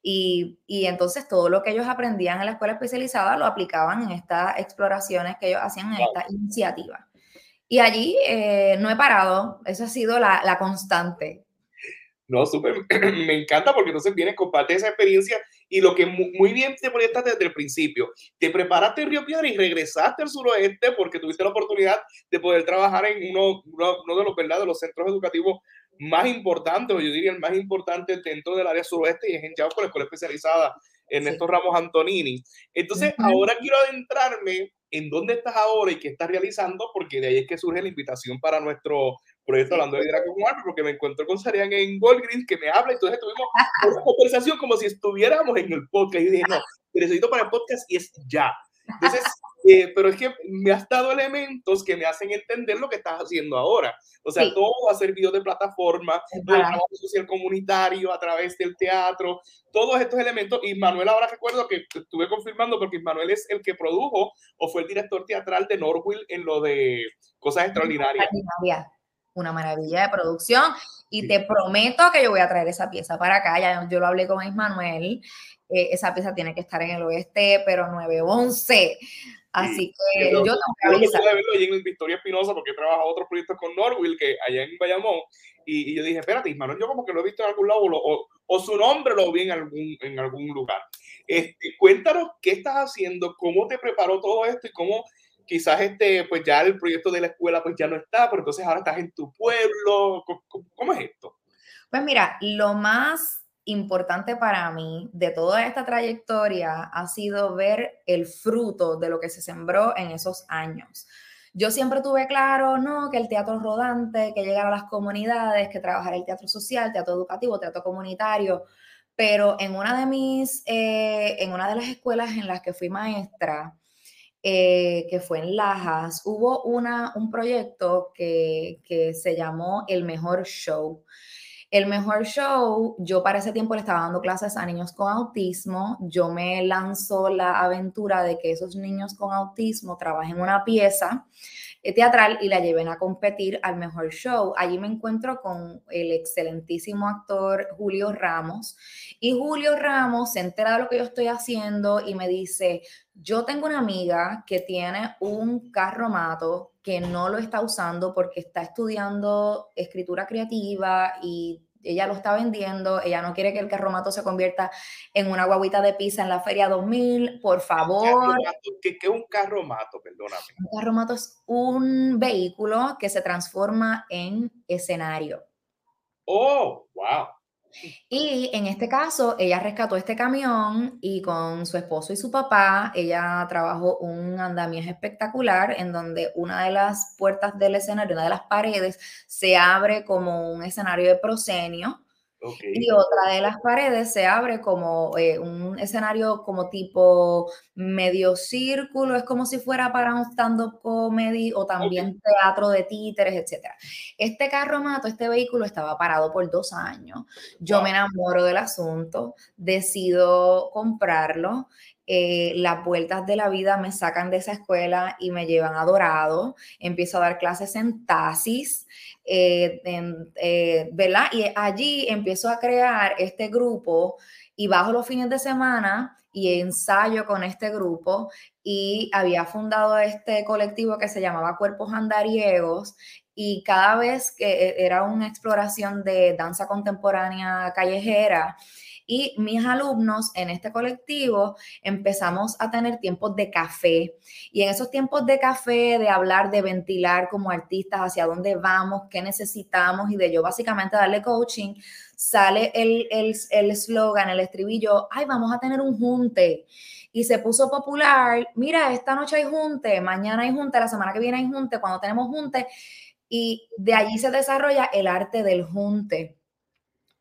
y, y, entonces todo lo que ellos aprendían en la escuela especializada lo aplicaban en estas exploraciones que ellos hacían en esta iniciativa. Y allí eh, no he parado, esa ha sido la, la constante. No, súper, me encanta porque entonces vienes, compartes esa experiencia y lo que muy, bien te proyectaste desde el principio. Te preparaste en Río Piedra y regresaste al suroeste porque tuviste la oportunidad de poder trabajar en uno, uno, de los, ¿verdad? de los centros educativos más importantes, o yo diría el más importante dentro del área suroeste y es en Yauco, la escuela especializada en estos Ramos Antonini. Entonces, ahora quiero adentrarme en dónde estás ahora y qué estás realizando, porque de ahí es que surge la invitación para nuestro proyecto Hablando de con Álvaro, porque me encuentro con Sarian en Walgreens que me habla, y entonces tuvimos una conversación como si estuviéramos en el podcast, y dije, no, necesito para el podcast y es ya. Entonces, eh, pero es que me has dado elementos que me hacen entender lo que estás haciendo ahora. O sea, todo ha servido de plataforma, todo el trabajo social comunitario a través del teatro, todos estos elementos. Y Manuel, ahora recuerdo que estuve confirmando porque Manuel es el que produjo o fue el director teatral de Norwell en lo de Cosas Extraordinarias. Una maravilla de producción y te prometo que yo voy a traer esa pieza para acá. Ya yo lo hablé con Ismanuel. Eh, esa pieza tiene que estar en el oeste, pero 911. Así que yo, tengo que. Yo verlo allí en Victoria Espinosa porque he trabajado otros proyectos con Norwell, que allá en Bayamón, y, yo dije, espérate, Manuel, yo como que lo he visto en algún lado, o, o, su nombre lo vi en algún, en algún lugar. Este, cuéntanos qué estás haciendo, cómo te preparó todo esto y cómo quizás este, pues ya el proyecto de la escuela pues ya no está, pero entonces ahora estás en tu pueblo. ¿Cómo, cómo es esto? Pues mira, lo más importante para mí de toda esta trayectoria ha sido ver el fruto de lo que se sembró en esos años. Yo siempre tuve claro, no, que el teatro rodante, que llegar a las comunidades, que trabajar el teatro social, teatro educativo, teatro comunitario, pero en una de mis, eh, en una de las escuelas en las que fui maestra, eh, que fue en Lajas, hubo una, un proyecto que, que se llamó El Mejor Show. El mejor show, yo para ese tiempo le estaba dando clases a niños con autismo. Yo me lanzo la aventura de que esos niños con autismo trabajen una pieza teatral y la lleven a competir al mejor show. Allí me encuentro con el excelentísimo actor Julio Ramos y Julio Ramos se entera de lo que yo estoy haciendo y me dice, yo tengo una amiga que tiene un carromato que no lo está usando porque está estudiando escritura creativa y ella lo está vendiendo, ella no quiere que el carromato se convierta en una guaguita de pizza en la Feria 2000, por favor. ¿Qué, es un carromato? Perdóname. Un carromato es un vehículo que se transforma en escenario. Oh, wow. Y en este caso, ella rescató este camión y con su esposo y su papá, ella trabajó un andamiaje espectacular en donde una de las puertas del escenario, una de las paredes, se abre como un escenario de y otra de las paredes se abre como eh, un escenario como tipo medio círculo, es como si fuera para un stand-up comedy o también teatro de títeres, etc. Este carromato, este vehículo estaba parado por dos años. Yo me enamoro del asunto, decido comprarlo. Eh, las vueltas de la vida me sacan de esa escuela y me llevan a Dorado. Empiezo a dar clases en Tasis. Eh, eh, ¿verdad? Y allí empiezo a crear este grupo y bajo los fines de semana y ensayo con este grupo y había fundado este colectivo que se llamaba Cuerpos Andariegos y cada vez que era una exploración de danza contemporánea callejera, Y mis alumnos en este colectivo empezamos a tener tiempos de café. Y en esos tiempos de café, de hablar, de ventilar como artistas hacia dónde vamos, qué necesitamos y de yo básicamente darle coaching, sale el eslogan, el, el estribillo, ay, vamos a tener un junte y se puso popular. Mira, esta noche hay junte, mañana hay junte, la semana que viene hay junte, cuando tenemos junte. Y de allí se desarrolla el arte del junte.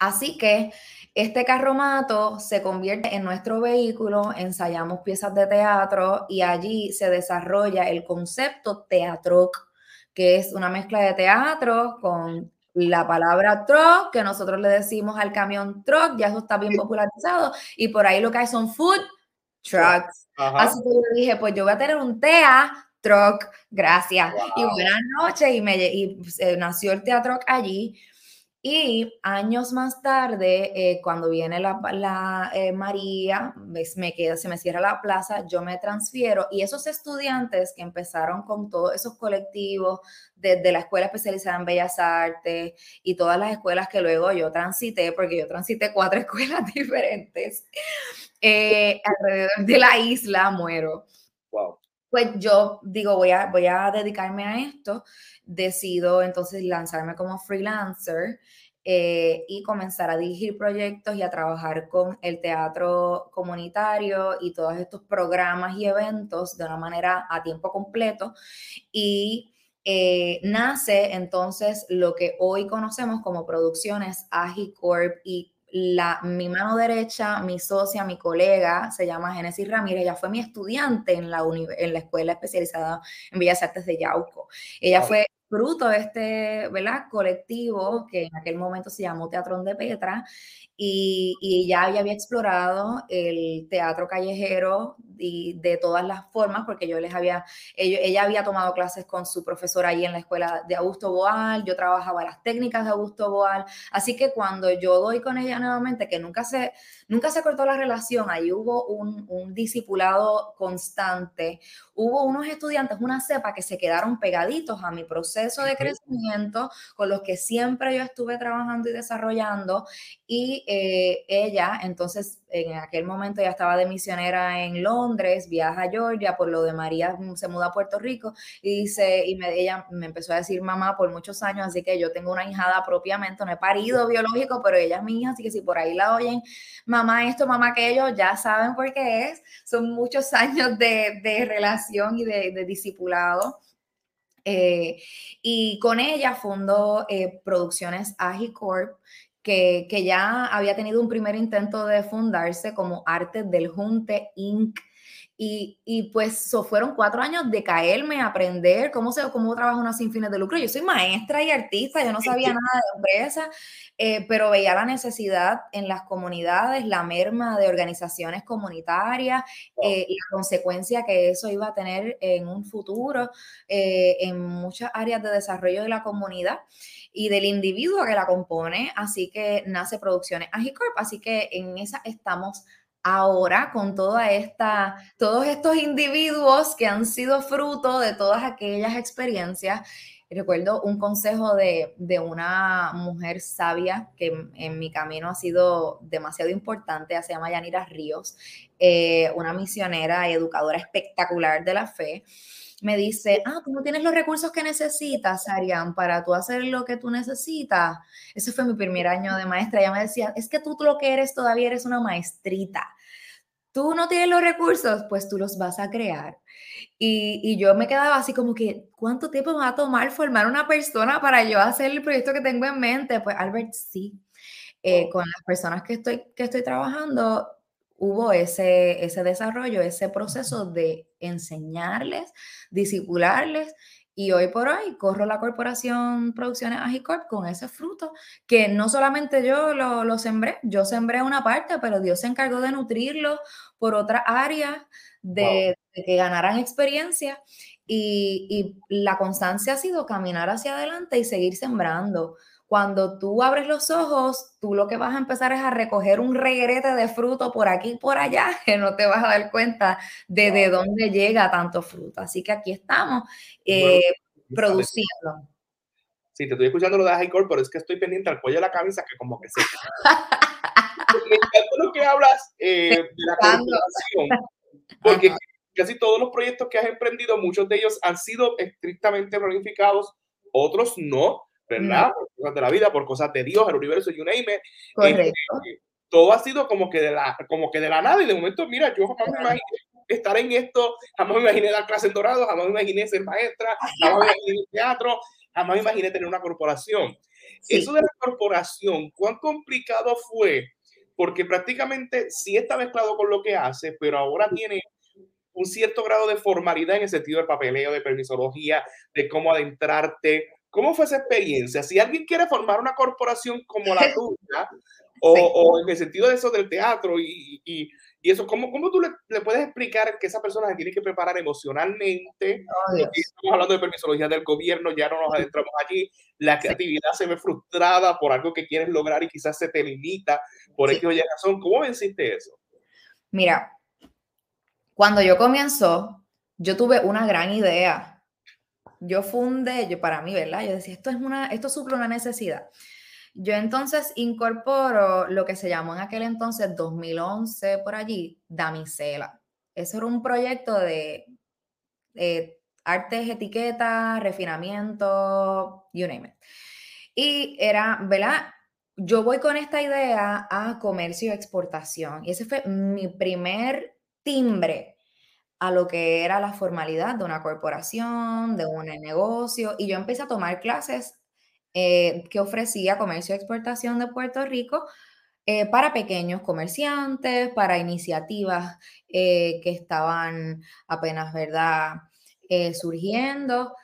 Así que este carromato se convierte en nuestro vehículo, ensayamos piezas de teatro y allí se desarrolla el concepto teatro, que es una mezcla de teatro con la palabra truck, que nosotros le decimos al camión truck, ya eso está bien popularizado, y por ahí lo que hay son food trucks. Así que yo dije, pues yo voy a tener un TEA truck, gracias. Y buenas noches, y, me, y eh, nació el teatro allí. Y años más tarde, eh, cuando viene la, la eh, María, me queda, se me cierra la plaza, yo me transfiero y esos estudiantes que empezaron con todos esos colectivos desde la escuela especializada en Bellas Artes y todas las escuelas que luego yo transité, porque yo transité cuatro escuelas diferentes, eh, alrededor de la isla, muero. Wow. Pues yo digo, voy a, voy a dedicarme a esto. Decido entonces lanzarme como freelancer eh, y comenzar a dirigir proyectos y a trabajar con el teatro comunitario y todos estos programas y eventos de una manera a tiempo completo. Y eh, nace entonces lo que hoy conocemos como producciones Agicorp y la, mi mano derecha, mi socia, mi colega, se llama Genesis Ramírez, ella fue mi estudiante en la, en la escuela especializada en Bellas Artes de Yauco. Ella fue fruto de este ¿verdad? colectivo que en aquel momento se llamó Teatrón de Petra y, y ya había explorado el teatro callejero y de todas las formas, porque yo les había, ella había tomado clases con su profesora ahí en la escuela de Augusto Boal, yo trabajaba las técnicas de Augusto Boal, así que cuando yo doy con ella nuevamente, que nunca se, nunca se cortó la relación, ahí hubo un, un discipulado constante, hubo unos estudiantes, una cepa que se quedaron pegaditos a mi proceso de crecimiento, con los que siempre yo estuve trabajando y desarrollando, y eh, ella, entonces, en aquel momento ya estaba de misionera en Londres, viaja a Georgia, por lo de María mm, se muda a Puerto Rico y dice, y me, ella me empezó a decir mamá por muchos años, así que yo tengo una hijada propiamente, no he parido biológico, pero ella es mi hija, así que si por ahí la oyen, mamá esto, mamá aquello, ya saben por qué es, son muchos años de, de relación y de, de discipulado. Eh, y con ella fundó eh, Producciones Agicorp, que, que, ya había tenido un primer intento de fundarse como Arte del Junte Inc. Y, y, pues so, fueron cuatro años de caerme, aprender cómo, se, cómo trabaja una sin fines de lucro. Yo soy maestra y artista, yo no sabía nada de empresa, eh, pero veía la necesidad en las comunidades, la merma de organizaciones comunitarias, eh, y la consecuencia que eso iba a tener en un futuro eh, en muchas áreas de desarrollo de la comunidad y del individuo que la compone. Así que nace Producciones Agicorp, así que en esa estamos ahora con toda esta, todos estos individuos que han sido fruto de todas aquellas experiencias. Recuerdo un consejo de, una mujer sabia que en mi camino ha sido demasiado importante, se llama Yanira Ríos, eh, una misionera y educadora espectacular de la fe me dice, ah, tú no tienes los recursos que necesitas, Arián, para tú hacer lo que tú necesitas. Ese fue mi primer año de maestra. Ella me decía, es que tú lo que eres todavía eres una maestrita. Tú no tienes los recursos, pues tú los vas a crear. Y, y, yo me quedaba así como que, ¿cuánto tiempo me va a tomar formar una persona para yo hacer el proyecto que tengo en mente? Pues Albert, sí. Eh, con las personas que estoy, que estoy trabajando, hubo ese, ese desarrollo, ese proceso de enseñarles, disipularles y hoy por hoy corro la corporación Producciones Agicorp con ese fruto que no solamente yo lo, lo, sembré, yo sembré una parte, pero Dios se encargó de nutrirlo por otra área, de, de que ganaran experiencia y, y la constancia ha sido caminar hacia adelante y seguir sembrando. Cuando tú abres los ojos, tú lo que vas a empezar es a recoger un regrete de fruto por aquí y por allá, que no te vas a dar cuenta de, de dónde llega tanto fruto. Así que aquí estamos eh, produciendo. Sí, te estoy escuchando lo de High pero es que estoy pendiente al cuello de la camisa que como que se... lo que hablas eh, de la corporación, porque casi todos los proyectos que has emprendido, muchos de ellos han sido estrictamente planificados, otros no, ¿verdad? Por cosas de la vida, por cosas de Dios, el universo, you name it. Correcto. Eh, todo ha sido como que de la, como que de la nada y de momento, mira, yo jamás me imaginé estar en esto, jamás me imaginé dar clase en Dorado, jamás me imaginé ser maestra, jamás me imaginé el teatro, jamás me imaginé tener una corporación. Eso de la corporación, ¿cuán complicado fue? Porque prácticamente sí está mezclado con lo que hace, pero ahora tiene un cierto grado de formalidad en el sentido del papeleo, de permisología, de cómo adentrarte. ¿Cómo fue esa experiencia? Si alguien quiere formar una corporación como la tuya, o, en el sentido de eso del teatro y, y, y eso, ¿cómo, cómo tú le, le, puedes explicar que esa persona se tiene que preparar emocionalmente? Oh, estamos hablando de permisología del gobierno, ya no nos adentramos allí. La creatividad se ve frustrada por algo que quieres lograr y quizás se te limita por sí. X razón. ¿Cómo venciste eso? Mira, cuando yo comienzo, yo tuve una gran idea. Yo fundé, yo para mí, ¿verdad? Yo decía, esto es una, esto suple una necesidad. Yo entonces incorporo lo que se llamó en aquel entonces, 2011, por allí, Damisela. Eso era un proyecto de eh, artes, etiquetas, refinamiento, you name it. Y era, ¿verdad? Yo voy con esta idea a comercio y exportación. Y ese fue mi primer timbre a lo que era la formalidad de una corporación, de un negocio, y yo empecé a tomar clases eh, que ofrecía Comercio y Exportación de Puerto Rico eh, para pequeños comerciantes, para iniciativas eh, que estaban apenas, ¿verdad?, surgiendo.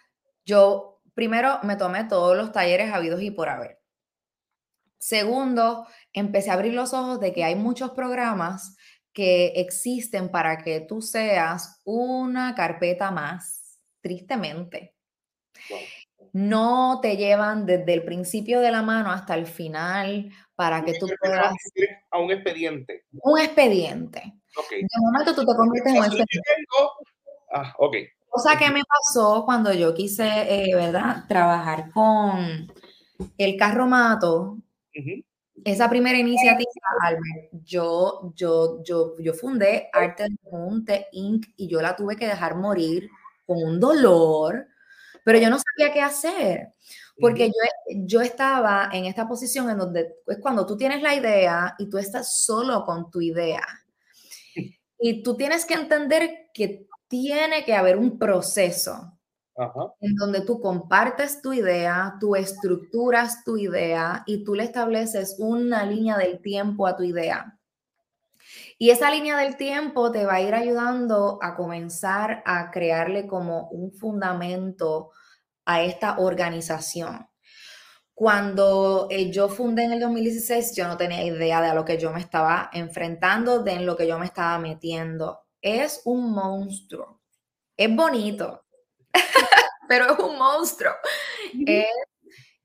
Yo primero me tomé todos los talleres habidos y por haber. Segundo, empecé a abrir los ojos de que hay muchos programas que existen para que tú seas una carpeta más, tristemente. No te llevan desde el principio de la mano hasta el final para que tú puedas... A un expediente. Un expediente. Okay. De momento tú te conviertes en un expediente. Ah, ok. Cosa que me pasó cuando yo quise, eh, ¿verdad? Trabajar con el carromato. Uh esa primera iniciativa, Albert, yo, yo, yo, yo fundé Arte Junte Inc. y yo la tuve que dejar morir con un dolor, pero yo no sabía qué hacer, porque yo, yo estaba en esta posición en donde es cuando tú tienes la idea y tú estás solo con tu idea. Y tú tienes que entender que tiene que haber un proceso en donde tú compartes tu idea, tú estructuras tu idea y tú le estableces una línea del tiempo a tu idea. Y esa línea del tiempo te va a ir ayudando a comenzar a crearle como un fundamento a esta organización. Cuando eh, yo fundé en el 2016, yo no tenía idea de a lo que yo me estaba enfrentando, de en lo que yo me estaba metiendo. Es un monstruo. Es bonito, pero es un monstruo. Es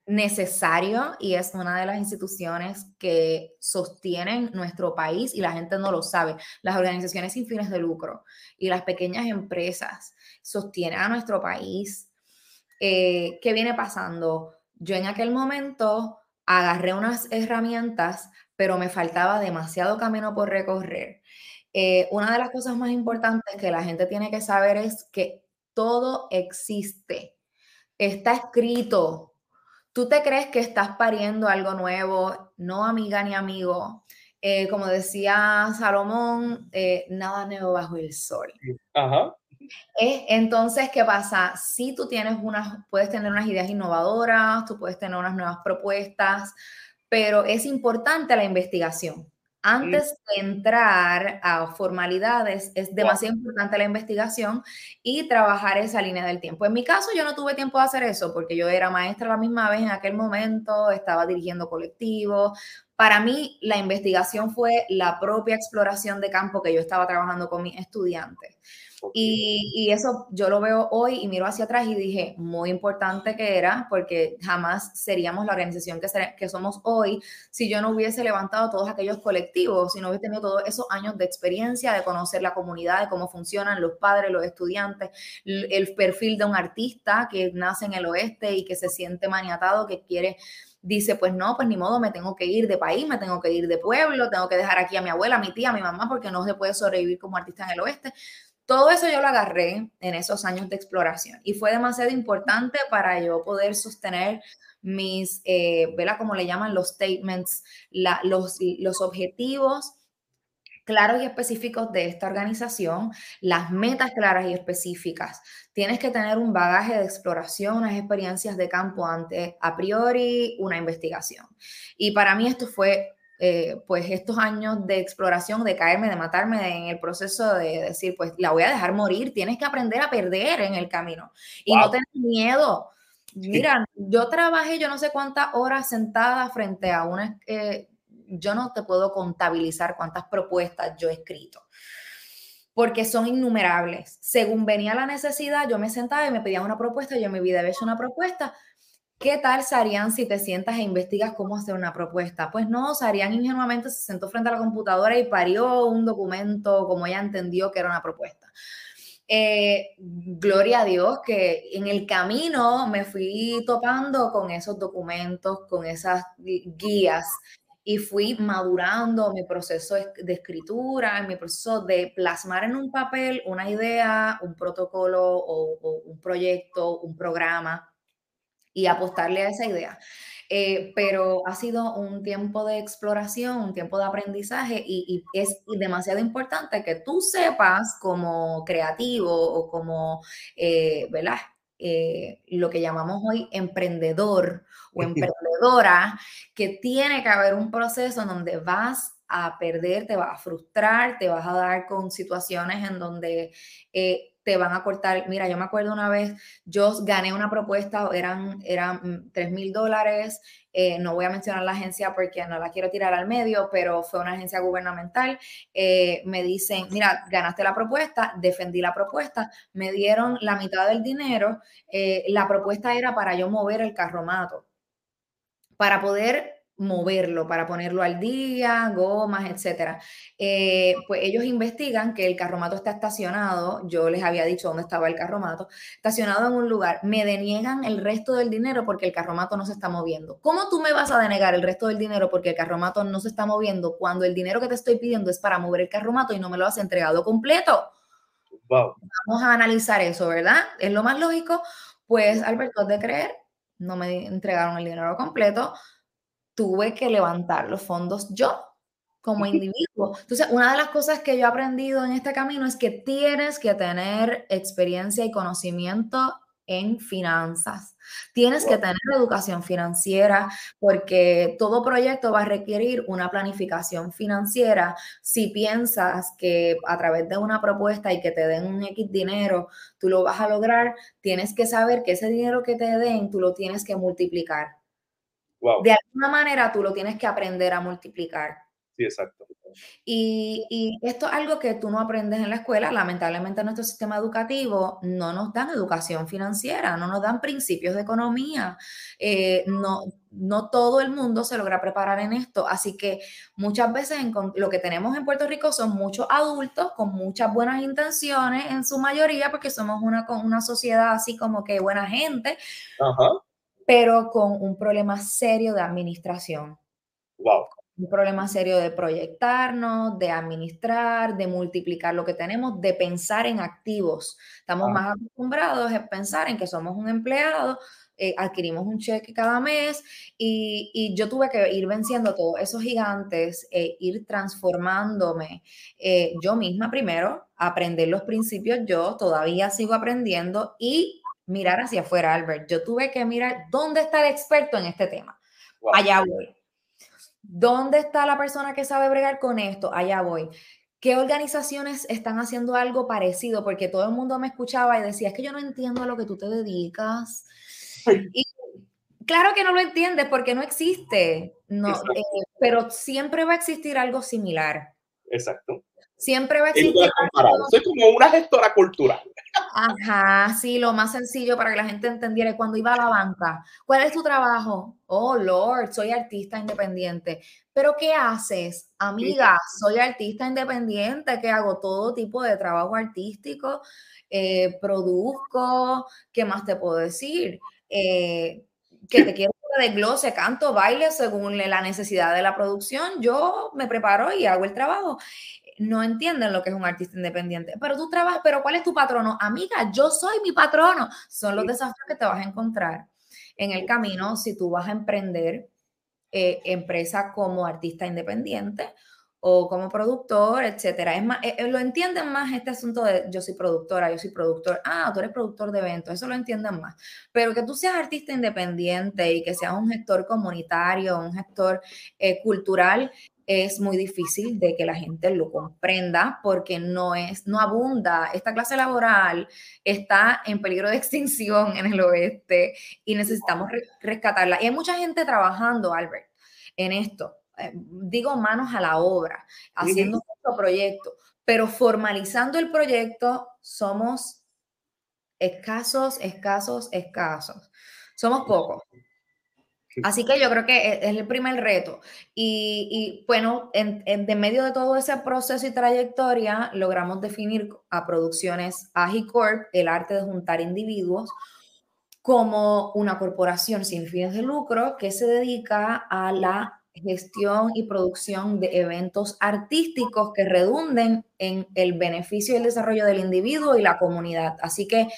necesario y es una de las instituciones que sostienen nuestro país y la gente no lo sabe. Las organizaciones sin fines de lucro y las pequeñas empresas sostienen a nuestro país. Eh, ¿Qué viene pasando? Yo en aquel momento agarré unas herramientas, pero me faltaba demasiado camino por recorrer. Eh, una de las cosas más importantes que la gente tiene que saber es que todo existe. Está escrito. Tú te crees que estás pariendo algo nuevo, no amiga ni amigo. Eh, como decía Salomón, eh, nada nuevo bajo el sol. Ajá. Eh, entonces, ¿qué pasa? Si tú tienes unas, puedes tener unas ideas innovadoras, tú puedes tener unas nuevas propuestas, pero es importante la investigación. Antes de entrar a formalidades, es demasiado importante la investigación y trabajar esa línea del tiempo. En mi caso, yo no tuve tiempo de hacer eso porque yo era maestra la misma vez en aquel momento, estaba dirigiendo colectivos, Para mí, la investigación fue la propia exploración de campo que yo estaba trabajando con mis estudiantes. Y, eso yo lo veo hoy y miro hacia atrás y dije, muy importante que era, porque jamás seríamos la organización que, que somos hoy si yo no hubiese levantado todos aquellos colectivos, si no hubiese tenido todos esos años de experiencia, de conocer la comunidad, de cómo funcionan los padres, los estudiantes, el perfil de un artista que nace en el oeste y que se siente maniatado, que quiere dice, pues no, pues ni modo, me tengo que ir de país, me tengo que ir de pueblo, tengo que dejar aquí a mi abuela, a mi tía, a mi mamá, porque no se puede sobrevivir como artista en el oeste. Todo eso yo lo agarré en esos años de exploración y fue demasiado importante para yo poder sostener mis, eh, ¿verdad? Como le llaman los statements, los, los objetivos claros y específicos de esta organización, las metas claras y específicas. Tienes que tener un bagaje de exploración, unas experiencias de campo antes, a priori, una investigación. Y para mí esto fue eh, pues estos años de exploración, de caerme, de matarme en el proceso de decir, pues la voy a dejar morir, tienes que aprender a perder en el camino y no tener miedo. Mira, yo trabajé yo no sé cuántas horas sentada frente a una, eh, yo no te puedo contabilizar cuántas propuestas yo he escrito porque son innumerables. Según venía la necesidad, yo me sentaba y me pedían una propuesta, yo en mi vida había hecho una propuesta, ¿Qué tal, Sarian, si te sientas e investigas cómo hacer una propuesta? Pues no, Sarian ingenuamente se sentó frente a la computadora y parió un documento como ella entendió que era una propuesta. Eh, gloria a Dios que en el camino me fui topando con esos documentos, con esas guías y fui madurando mi proceso de escritura, mi proceso de plasmar en un papel una idea, un protocolo o un proyecto, un programa y apostarle a esa idea. Eh, pero ha sido un tiempo de exploración, un tiempo de aprendizaje y, es demasiado importante que tú sepas como creativo o como, eh, ¿verdad? Eh, lo que llamamos hoy emprendedor o emprendedora, que tiene que haber un proceso en donde vas a perder, te vas a frustrar, te vas a dar con situaciones en donde te van a cortar. Mira, yo me acuerdo una vez, yo gané una propuesta, eran, eran 3 mil dólares, eh, no voy a mencionar la agencia porque no la quiero tirar al medio, pero fue una agencia gubernamental. Eh, me dicen, mira, ganaste la propuesta, defendí la propuesta, me dieron la mitad del dinero, eh, la propuesta era para yo mover el carromato, para poder moverlo para ponerlo al día, gomas, etcétera. Eh, pues ellos investigan que el carromato está estacionado, yo les había dicho dónde estaba el carromato, estacionado en un lugar, me deniegan el resto del dinero porque el carromato no se está moviendo. ¿Cómo tú me vas a denegar el resto del dinero porque el carromato no se está moviendo cuando el dinero que te estoy pidiendo es para mover el carromato y no me lo has entregado completo? Vamos a analizar eso, ¿verdad? Es lo más lógico. Pues, Alberto, de creer, no me entregaron el dinero completo, tuve que levantar los fondos yo como individuo. Entonces, una de las cosas que yo he aprendido en este camino es que tienes que tener experiencia y conocimiento en finanzas. Tienes que tener educación financiera porque todo proyecto va a requerir una planificación financiera. Si piensas que a través de una propuesta y que te den un X dinero, tú lo vas a lograr, tienes que saber que ese dinero que te den, tú lo tienes que multiplicar. De alguna manera tú lo tienes que aprender a multiplicar. Sí, exacto. Y, y, esto es algo que tú no aprendes en la escuela. Lamentablemente nuestro sistema educativo no nos dan educación financiera, no nos dan principios de economía. Eh, no, no todo el mundo se logra preparar en esto. Así que muchas veces lo que tenemos en Puerto Rico son muchos adultos con muchas buenas intenciones en su mayoría, porque somos una, una sociedad así como que buena gente. Ajá pero con un problema serio de administración. Wow. Un problema serio de proyectarnos, de administrar, de multiplicar lo que tenemos, de pensar en activos. Estamos ah. más acostumbrados a pensar en que somos un empleado, eh, adquirimos un cheque cada mes y, yo tuve que ir venciendo todos esos gigantes, e ir transformándome eh, yo misma primero, aprender los principios yo, todavía sigo aprendiendo y mirar hacia afuera, Albert. Yo tuve que mirar dónde está el experto en este tema. Allá voy. ¿Dónde está la persona que sabe bregar con esto? Allá voy. ¿Qué organizaciones están haciendo algo parecido? Porque todo el mundo me escuchaba y decía, es que yo no entiendo a lo que tú te dedicas. Y Claro que no lo entiendes porque no existe, no, eh, pero siempre va a existir algo similar. Exacto. Siempre va a existir. Soy como una gestora cultural. Ajá, sí, lo más sencillo para que la gente entendiera. Cuando iba a la banca, ¿cuál es tu trabajo? Oh, Lord, soy artista independiente. ¿Pero qué haces? Amiga, soy artista independiente que hago todo tipo de trabajo artístico, eh, produzco, ¿qué más te puedo decir? Eh, que te quiero que desglose, canto, baile según la necesidad de la producción. Yo me preparo y hago el trabajo no entienden lo que es un artista independiente. Pero tú trabajas, pero ¿cuál es tu patrono? Amiga, yo soy mi patrono. Son los desafíos que te vas a encontrar en el camino si tú vas a emprender eh, empresa como artista independiente o como productor, etcétera. Es más, eh, eh, lo entienden más este asunto de yo soy productora, yo soy productor. Ah, tú eres productor de eventos, eso lo entienden más. Pero que tú seas artista independiente y que seas un gestor comunitario, un gestor cultural, es muy difícil de que la gente lo comprenda porque no es, no abunda. Esta clase laboral está en peligro de extinción en el oeste y necesitamos rescatarla. Y hay mucha gente trabajando, Albert, en esto. Eh, digo manos a la obra, haciendo un proyecto, pero formalizando el proyecto somos escasos, escasos, escasos. Somos pocos. Así que yo creo que e, es el primer reto. Y, bueno, en, de medio de todo ese proceso y trayectoria, logramos definir a Producciones Agicorp el arte de juntar individuos como una corporación sin fines de lucro que se dedica a la gestión y producción de eventos artísticos que redunden en el beneficio y el desarrollo del individuo y la comunidad. Así que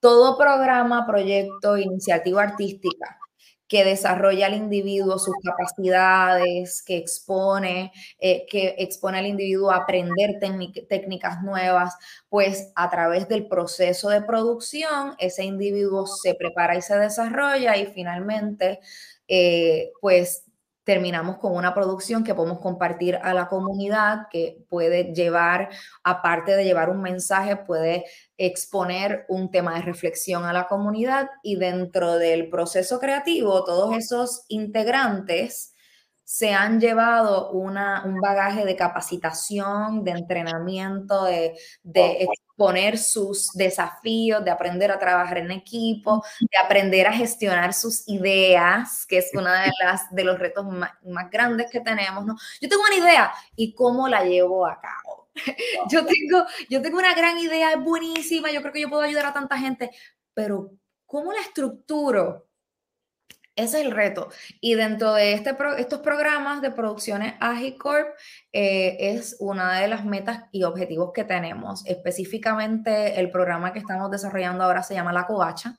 todo programa, proyecto, iniciativa artística que desarrolla al individuo sus capacidades, que expone, eh, que expone al individuo a aprender técnicas nuevas, pues a través del proceso de producción, ese individuo se prepara y se desarrolla y finalmente, eh, pues terminamos con una producción que podemos compartir a la comunidad, que puede llevar, aparte de llevar un mensaje, puede exponer un tema de reflexión a la comunidad. Y dentro del proceso creativo, todos esos integrantes se han llevado una, un bagaje de capacitación, de entrenamiento, de, de exponer sus desafíos, de aprender a trabajar en equipo, de aprender a gestionar sus ideas, que es uno de, las, de los retos más, más grandes que tenemos. ¿no? Yo tengo una idea y cómo la llevo a cabo. Yo tengo, yo tengo una gran idea, es buenísima, yo creo que yo puedo ayudar a tanta gente, pero ¿cómo la estructuro? Ese es el reto. Y dentro de este estos programas de producciones Agicorp eh, es una de las metas y objetivos que tenemos. Específicamente el programa que estamos desarrollando ahora se llama La Covacha.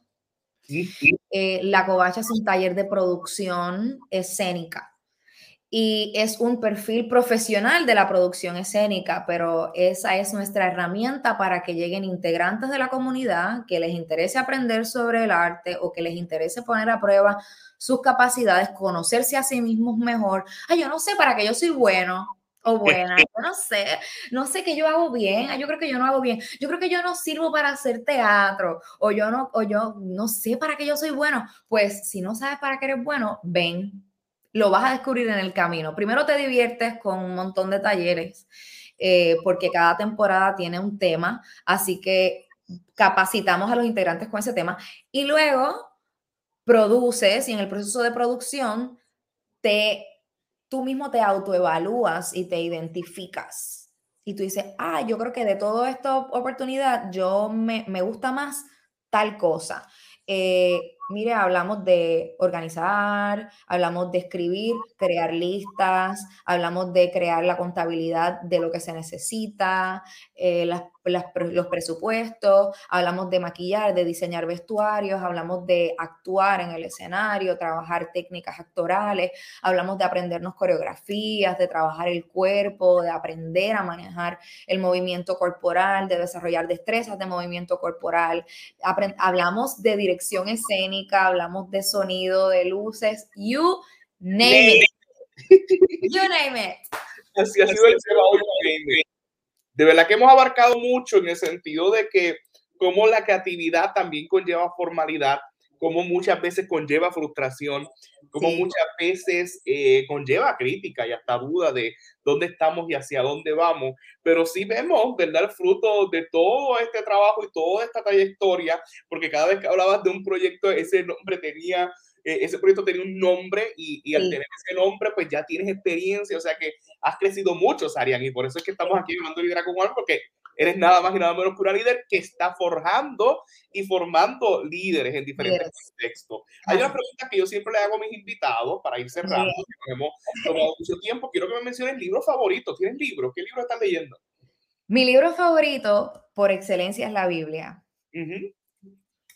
Eh, la Covacha es un taller de producción escénica y es un perfil profesional de la producción escénica, pero esa es nuestra herramienta para que lleguen integrantes de la comunidad que les interese aprender sobre el arte o que les interese poner a prueba sus capacidades, conocerse a sí mismos mejor. Ay, yo no sé para qué yo soy bueno o buena, yo no sé, no sé qué yo hago bien, yo creo que yo no hago bien, yo creo que yo no sirvo para hacer teatro o yo no, o yo no sé para qué yo soy bueno. Pues si no sabes para qué eres bueno, ven, lo vas a descubrir en el camino. Primero te diviertes con un montón de talleres, eh, porque cada temporada tiene un tema, así que capacitamos a los integrantes con ese tema y luego produces y en el proceso de producción te tú mismo te autoevalúas y te identificas. Y tú dices, ah, yo creo que de toda esta oportunidad yo me, me gusta más tal cosa. Eh, mire, hablamos de organizar, hablamos de escribir, crear listas, hablamos de crear la contabilidad de lo que se necesita, eh, las los presupuestos, hablamos de maquillar, de diseñar vestuarios, hablamos de actuar en el escenario, trabajar técnicas actorales, hablamos de aprendernos coreografías, de trabajar el cuerpo, de aprender a manejar el movimiento corporal, de desarrollar destrezas de movimiento corporal, hablamos de dirección escénica, hablamos de sonido, de luces, you name it. You name it. Así ha sido el tema hoy de verdad que hemos abarcado mucho en el sentido de que como la creatividad también conlleva formalidad como muchas veces conlleva frustración, como muchas veces eh, conlleva crítica y hasta duda de dónde estamos y hacia dónde vamos, pero sí vemos, ¿verdad?, el fruto de todo este trabajo y toda esta trayectoria, porque cada vez que hablabas de un proyecto, ese nombre tenía eh, ese proyecto tenía un nombre y, y al tener ese nombre, pues ya tienes experiencia, o sea que has crecido mucho, Sarian, y por eso es que estamos aquí hablando de liderazgo humano, porque eres nada más y nada menos que una líder que está forjando y formando líderes en diferentes contextos. Hay una pregunta que yo siempre le hago a mis invitados para ir cerrando, que hemos tomado mucho tiempo. Quiero que me menciones libro favorito. ¿Tienes libro? ¿Qué libro estás leyendo? Mi libro favorito, por excelencia, es la Biblia.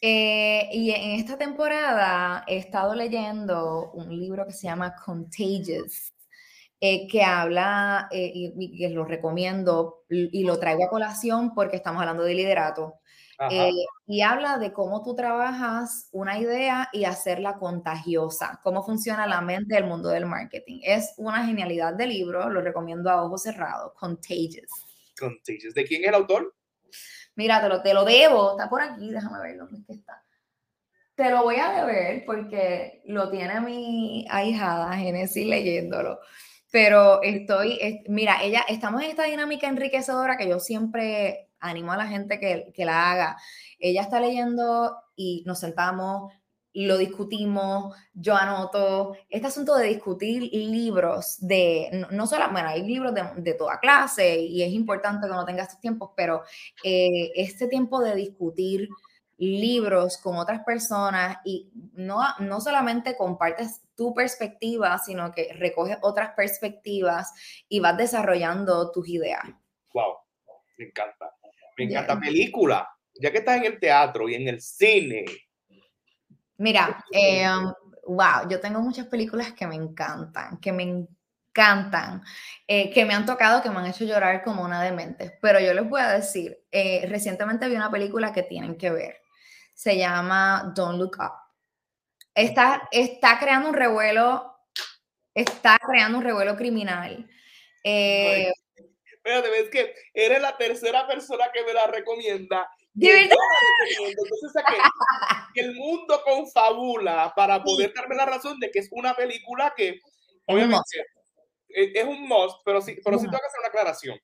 Eh, y en esta temporada he estado leyendo un libro que se llama Contagious, eh, que habla, eh, y, que lo recomiendo y lo traigo a colación porque estamos hablando de liderato, y habla de cómo tú trabajas una idea y hacerla contagiosa, cómo funciona la mente del mundo del marketing. Es una genialidad de libro, lo recomiendo a ojos cerrados, Contagious. Contagious. ¿De quién es el autor? Mira, te lo, te lo debo, está por aquí, déjame ver dónde está. Te lo voy a deber porque lo tiene mi ahijada Genesis leyéndolo. Pero estoy, mira, ella, estamos en esta dinámica enriquecedora que yo siempre animo a la gente que, que la haga. Ella está leyendo y nos sentamos, lo discutimos, yo anoto. Este asunto de discutir libros, de no, solo, bueno, hay libros de, de, toda clase y es importante que no tenga estos tiempos, pero eh, este tiempo de discutir libros con otras personas y no, no solamente compartes tu perspectiva, sino que recoges otras perspectivas y vas desarrollando tus ideas. Wow, me encanta. Me encanta película. Ya que estás en el teatro y en el cine, Mira, eh, wow, yo tengo muchas películas que me encantan, que me encantan, eh, que me han tocado, que me han hecho llorar como una demente. Pero yo les voy a decir, eh, recientemente vi una película que tienen que ver. Se llama Don't Look Up. Está, está creando un revuelo, está creando un revuelo criminal. Eh, Espérate, es que eres la tercera persona que me la recomienda ¿De verdad? Entonces, que, el mundo confabula para poder darme la razón de que es una película que, obviamente, es, un must, pero sí, pero sí tengo que hacer una aclaración.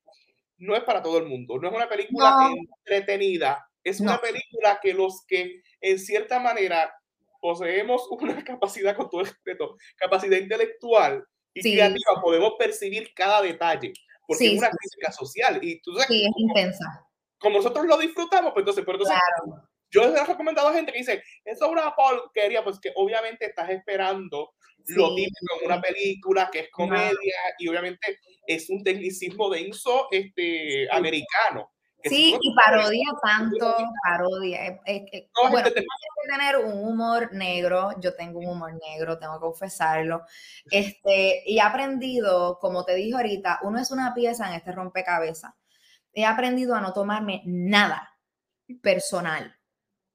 No es para todo el mundo, no es una película entretenida, es una película que los que, en cierta manera, poseemos una capacidad, con todo respeto, capacidad intelectual y creativa, podemos percibir cada detalle, porque es una crítica social. Y tú sí, es intensa como nosotros lo disfrutamos, pues entonces, pero entonces yo les he recomendado a gente que dice, eso es una porquería, pues que obviamente estás esperando lo típico en una película que es comedia y obviamente es un tecnicismo denso este, americano. Sí, y parodia tanto, parodia. bueno, este que tener un humor negro, yo tengo un humor negro, tengo que confesarlo. Este, y he aprendido, como te dije ahorita, uno es una pieza en este rompecabezas he aprendido a no tomarme nada personal,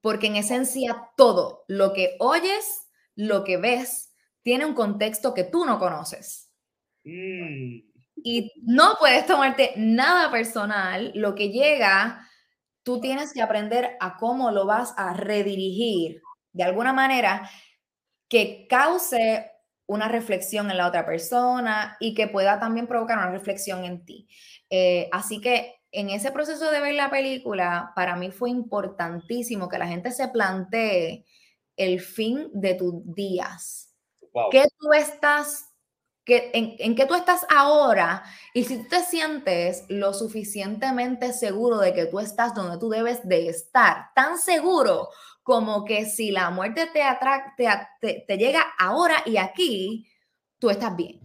porque en esencia todo lo que oyes, lo que ves, tiene un contexto que tú no conoces. Mm. Y no puedes tomarte nada personal, lo que llega, tú tienes que aprender a cómo lo vas a redirigir de alguna manera que cause una reflexión en la otra persona y que pueda también provocar una reflexión en ti. Eh, así que en ese proceso de ver la película, para mí fue importantísimo que la gente se plantee el fin de tus días. ¿Qué tú estás, que, en, en qué tú estás ahora? Y si tú te sientes lo suficientemente seguro de que tú estás donde tú debes de estar, tan seguro como que si la muerte te, te, te llega ahora y aquí, tú estás bien.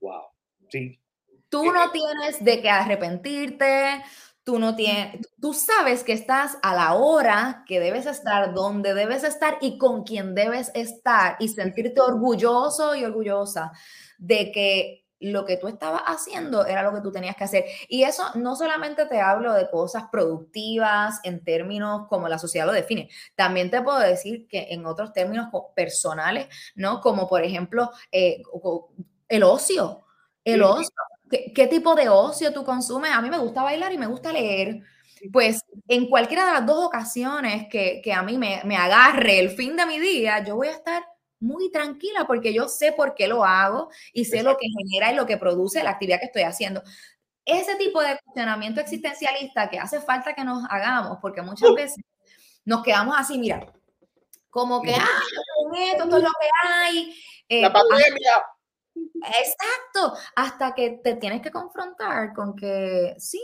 Wow, sí, Tú no tienes de qué arrepentirte, tú no tienes, tú sabes que estás a la hora que debes estar, donde debes estar y con quien debes estar y sentirte orgulloso y orgullosa de que lo que tú estabas haciendo era lo que tú tenías que hacer. Y eso no solamente te hablo de cosas productivas en términos como la sociedad lo define, también te puedo decir que en otros términos personales, ¿no? Como por ejemplo eh, el ocio. El ocio. ¿Qué, tipo de ocio tú consumes? A mí me gusta bailar y me gusta leer. pues en cualquiera de las dos ocasiones que, que a mí me, me agarre el fin de mi día, yo voy a estar muy tranquila porque yo sé por qué lo hago y sé lo que genera y lo que produce la actividad que estoy haciendo. Ese tipo de cuestionamiento existencialista que hace falta que nos hagamos, porque muchas uh. veces nos quedamos así, mira, como que, ah, esto, esto es lo que hay. Eh, la pandemia. Exacto, hasta que te tienes que confrontar con que sí,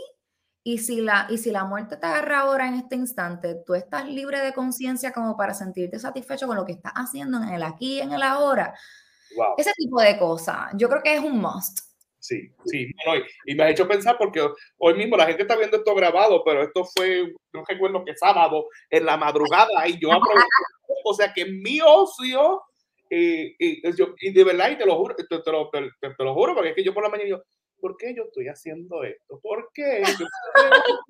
y si, la, y si la muerte te agarra ahora en este instante, tú estás libre de conciencia como para sentirte satisfecho con lo que estás haciendo en el aquí en el ahora. Ese tipo de cosas, yo creo que es un must. Sí, sí, y, me ha hecho pensar porque hoy mismo la gente está viendo esto grabado, pero esto fue, no recuerdo que sábado, en la madrugada, y yo aproveché, o sea que mi ocio, y, y, de verdad, y te lo juro, te, lo, te, lo, juro, porque es que yo por la mañana yo, ¿por qué yo estoy haciendo esto? ¿Por qué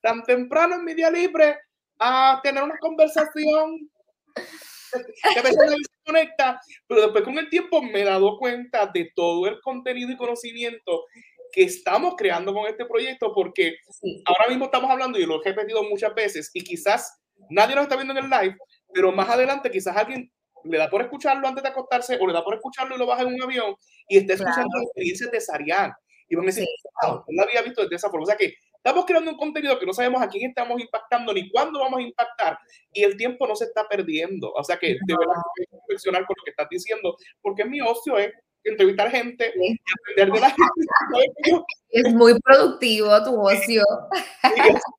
tan temprano en mi día libre a tener una conversación? Que a veces se conecta, pero después con el tiempo me he dado cuenta de todo el contenido y conocimiento que estamos creando con este proyecto, porque ahora mismo estamos hablando, y lo he repetido muchas veces, y quizás nadie nos está viendo en el live, pero más adelante quizás alguien le da por escucharlo antes de acostarse o le da por escucharlo y lo baja en un avión y está escuchando la experiencia de Sarian. Y van a decir, no la había visto de esa forma. O sea que estamos creando un contenido que no sabemos a quién estamos impactando ni cuándo vamos a impactar y el tiempo no se está perdiendo. O sea que de verdad reflexionar con lo que estás diciendo, porque mi ocio es entrevistar gente y aprender de la gente. Es muy productivo tu ocio.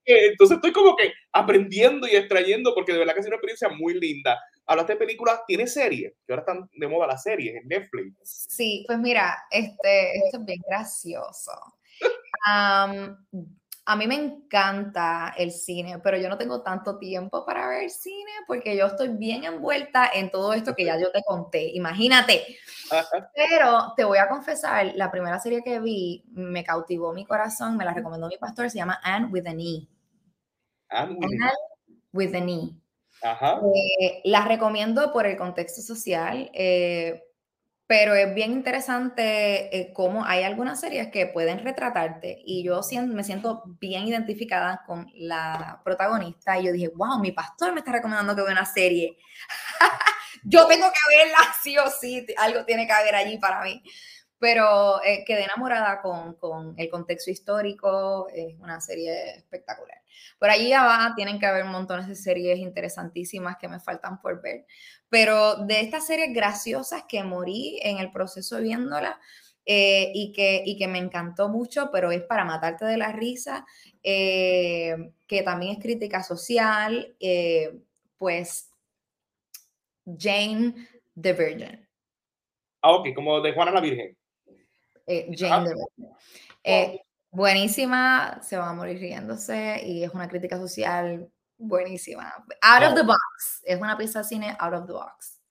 entonces estoy como que aprendiendo y extrayendo, porque de verdad que es una experiencia muy linda. Hablaste de películas, tiene series, que ahora están de moda las series en Netflix. Sí, pues mira, este, esto es bien gracioso. a mí me encanta el cine, pero yo no tengo tanto tiempo para ver cine porque yo estoy bien envuelta en todo esto que ya yo te conté. Imagínate. Pero te voy a confesar, la primera serie que vi me cautivó mi corazón, me la recomendó mi pastor, se llama Anne with an E. Anne with, an E. Ajá. Eh, la recomiendo por el contexto social, eh, pero es bien interesante eh, cómo hay algunas series que pueden retratarte y yo me siento bien identificada con la protagonista y yo dije, wow, mi pastor me está recomendando que vea una serie. yo tengo que verla sí o sí, algo tiene que haber allí para mí pero eh, quedé enamorada con, con, el contexto histórico, es una serie espectacular. Por allí abajo tienen que haber montones de series interesantísimas que me faltan por ver, pero de estas series graciosas que morí en el proceso viéndola eh, y, que, y que me encantó mucho, pero es para matarte de la risa, eh, que también es crítica social, pues Jane the Virgin. Ah, ok, como de Juana la Virgen. Eh, Jane eh, buenísima, se va a morir riéndose y es una crítica social buenísima. Out of the box, es una pieza de cine out of the box.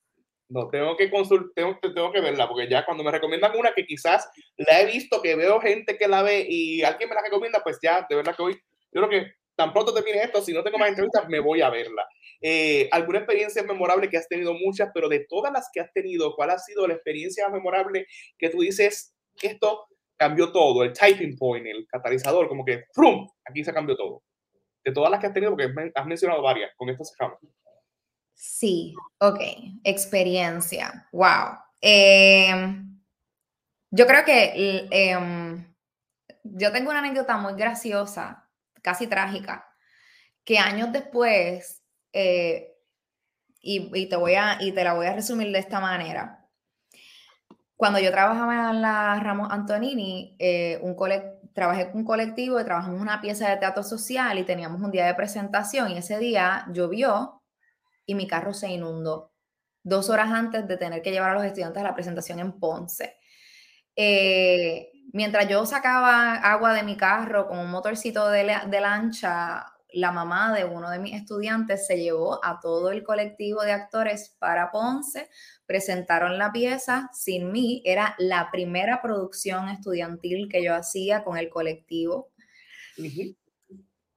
No, tengo que consultar, tengo, tengo, que verla, porque ya cuando me recomiendan una que quizás la he visto, que veo gente que la ve y alguien me la recomienda, pues ya, de verdad que hoy, yo creo que tan pronto termine esto, si no tengo más entrevistas, me voy a verla. Eh, ¿Alguna experiencia memorable que has tenido muchas, pero de todas las que has tenido, cuál ha sido la experiencia memorable que tú dices, esto cambió todo, el typing point, el catalizador, como que ¡prum! Aquí se cambió todo. De todas las que has tenido, porque has mencionado varias, con esto cerramos. Sí, ok. Experiencia. Wow. Em, yo creo que em, yo tengo una anécdota muy graciosa, casi trágica, que años después, eh, y, te voy a, y te la voy a resumir de esta manera cuando yo trabajaba en la Ramos Antonini, eh, un trabajé con un colectivo y trabajamos una pieza de teatro social y teníamos un día de presentación y ese día llovió y mi carro se inundó dos horas antes de tener que llevar a los estudiantes a la presentación en Ponce. Eh, mientras yo sacaba agua de mi carro con un motorcito de, de lancha, la mamá de uno de mis estudiantes se llevó a todo el colectivo de actores para Ponce, presentaron la pieza sin mí, era la primera producción estudiantil que yo hacía con el colectivo.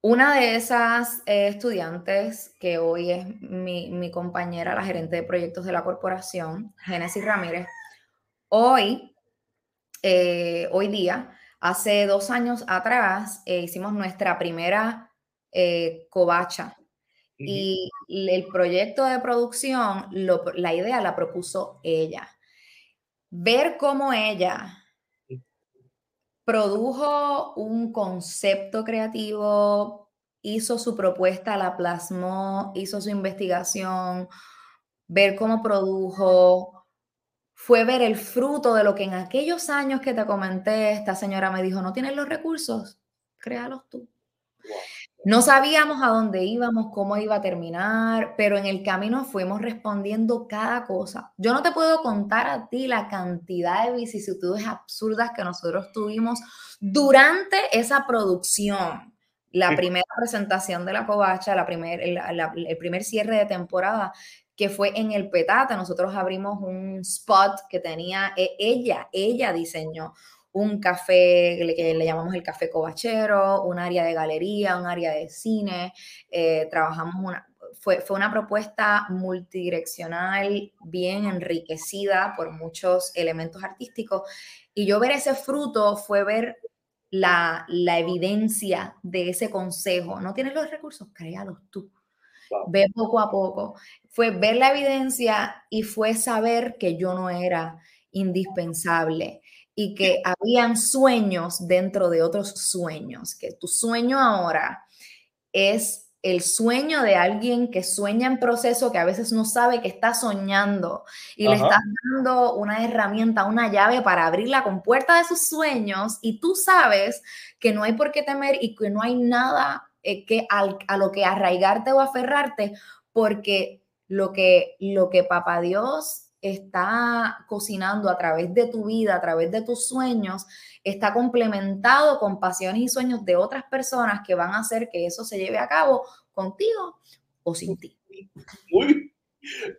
Una de esas eh, estudiantes, que hoy es mi, compañera, la gerente de proyectos de la corporación, Génesis Ramírez, hoy, eh, hoy día, hace dos años atrás, eh, hicimos nuestra primera eh, Covacha. Y el proyecto de producción, la idea la propuso ella. Ver cómo ella produjo un concepto creativo, hizo su propuesta, la plasmó, hizo su investigación, ver cómo produjo, fue ver el fruto de lo que en aquellos años que te comenté, esta señora me dijo, no tienes los recursos, créalos tú. No sabíamos a dónde íbamos, cómo iba a terminar, pero en el camino fuimos respondiendo cada cosa. Yo no te puedo contar a ti la cantidad de vicisitudes absurdas que nosotros tuvimos durante esa producción. La primera presentación de la covacha, la primer, el primer cierre de temporada, que fue en el Petate. Nosotros abrimos un spot que tenía e, ella, ella diseñó un café que le llamamos el café covachero, un área de galería, un área de cine. Eh, trabajamos una, fue, fue, una propuesta multidireccional, bien enriquecida por muchos elementos artísticos. Y yo ver ese fruto fue ver la, la evidencia de ese consejo. No tienes los recursos, créalos tú. Ve poco a poco. Fue ver la evidencia y fue saber que yo no era indispensable y que habían sueños dentro de otros sueños, que tu sueño ahora es el sueño de alguien que sueña en proceso, que a veces no sabe que está soñando y le estás dando una herramienta, una llave para abrir la compuerta de sus sueños y tú sabes que no hay por qué temer y que no hay nada eh, que a lo que arraigarte o aferrarte porque lo que, lo que Papá Dios está cocinando a través de tu vida, a través de tus sueños, está complementado con pasiones y sueños de otras personas que van a hacer que eso se lleve a cabo contigo o sin ti. Muy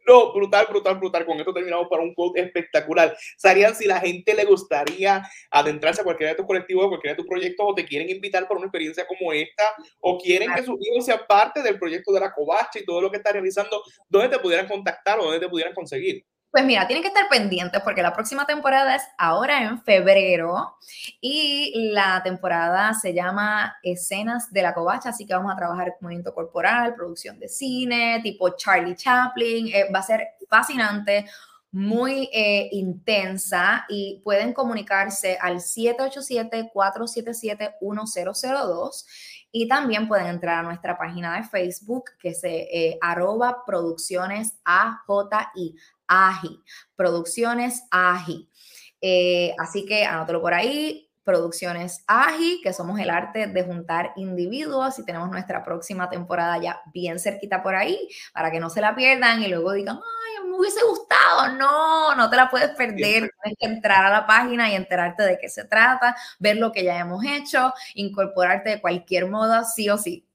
No, brutal, brutal, brutal. Con esto terminamos para un quote espectacular. Sarian, si la gente le gustaría adentrarse a cualquiera de tus colectivos, a cualquiera de tus proyectos, o te quieren invitar para una experiencia como esta, o quieren que su hijo sea parte del proyecto de la Covacha y todo lo que está realizando, ¿dónde te pudieran contactar o dónde te pudieran conseguir? Pues mira, tienen que estar pendientes porque la próxima temporada es ahora en febrero y la temporada se llama Escenas de la Covacha, así que vamos a trabajar movimiento corporal, producción de cine, tipo Charlie Chaplin, eh, va a ser fascinante muy eh, intensa y pueden comunicarse al 787-477-1002 y también pueden entrar a nuestra página de Facebook que se eh, arroba producciones. AGI, Producciones AGI. Eh, así que anótalo por ahí, Producciones AGI, que somos el arte de juntar individuos y tenemos nuestra próxima temporada ya bien cerquita por ahí para que no se la pierdan y luego digan, ay, me hubiese gustado. No, no te la puedes perder. Tienes que entrar a la página y enterarte de qué se trata, ver lo que ya hemos hecho, incorporarte de cualquier modo, sí o sí.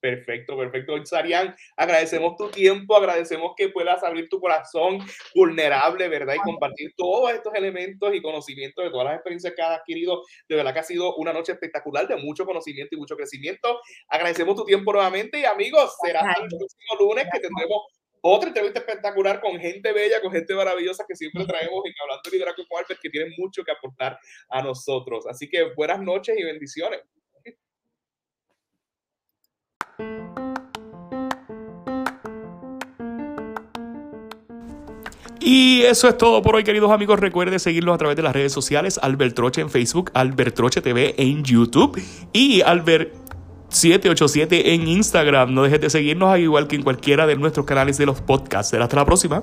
Perfecto, perfecto. Sarian, agradecemos tu tiempo, agradecemos que puedas abrir tu corazón vulnerable, ¿verdad? Y compartir todos estos elementos y conocimientos de todas las experiencias que has adquirido. De verdad que ha sido una noche espectacular de mucho conocimiento y mucho crecimiento. Agradecemos tu tiempo nuevamente y amigos, será el próximo lunes que tendremos otra entrevista espectacular con gente bella, con gente maravillosa que siempre traemos en Hablando de Liderazgo con Albert, que tienen mucho que aportar a nosotros. Así que buenas noches y bendiciones. Y eso es todo por hoy, queridos amigos. Recuerden seguirnos a través de las redes sociales. Albert Troche en Facebook, Albert Troche TV en YouTube y Albert 787 en Instagram. No dejes de seguirnos, al igual que en cualquiera de nuestros canales de los podcasts. Hasta la próxima.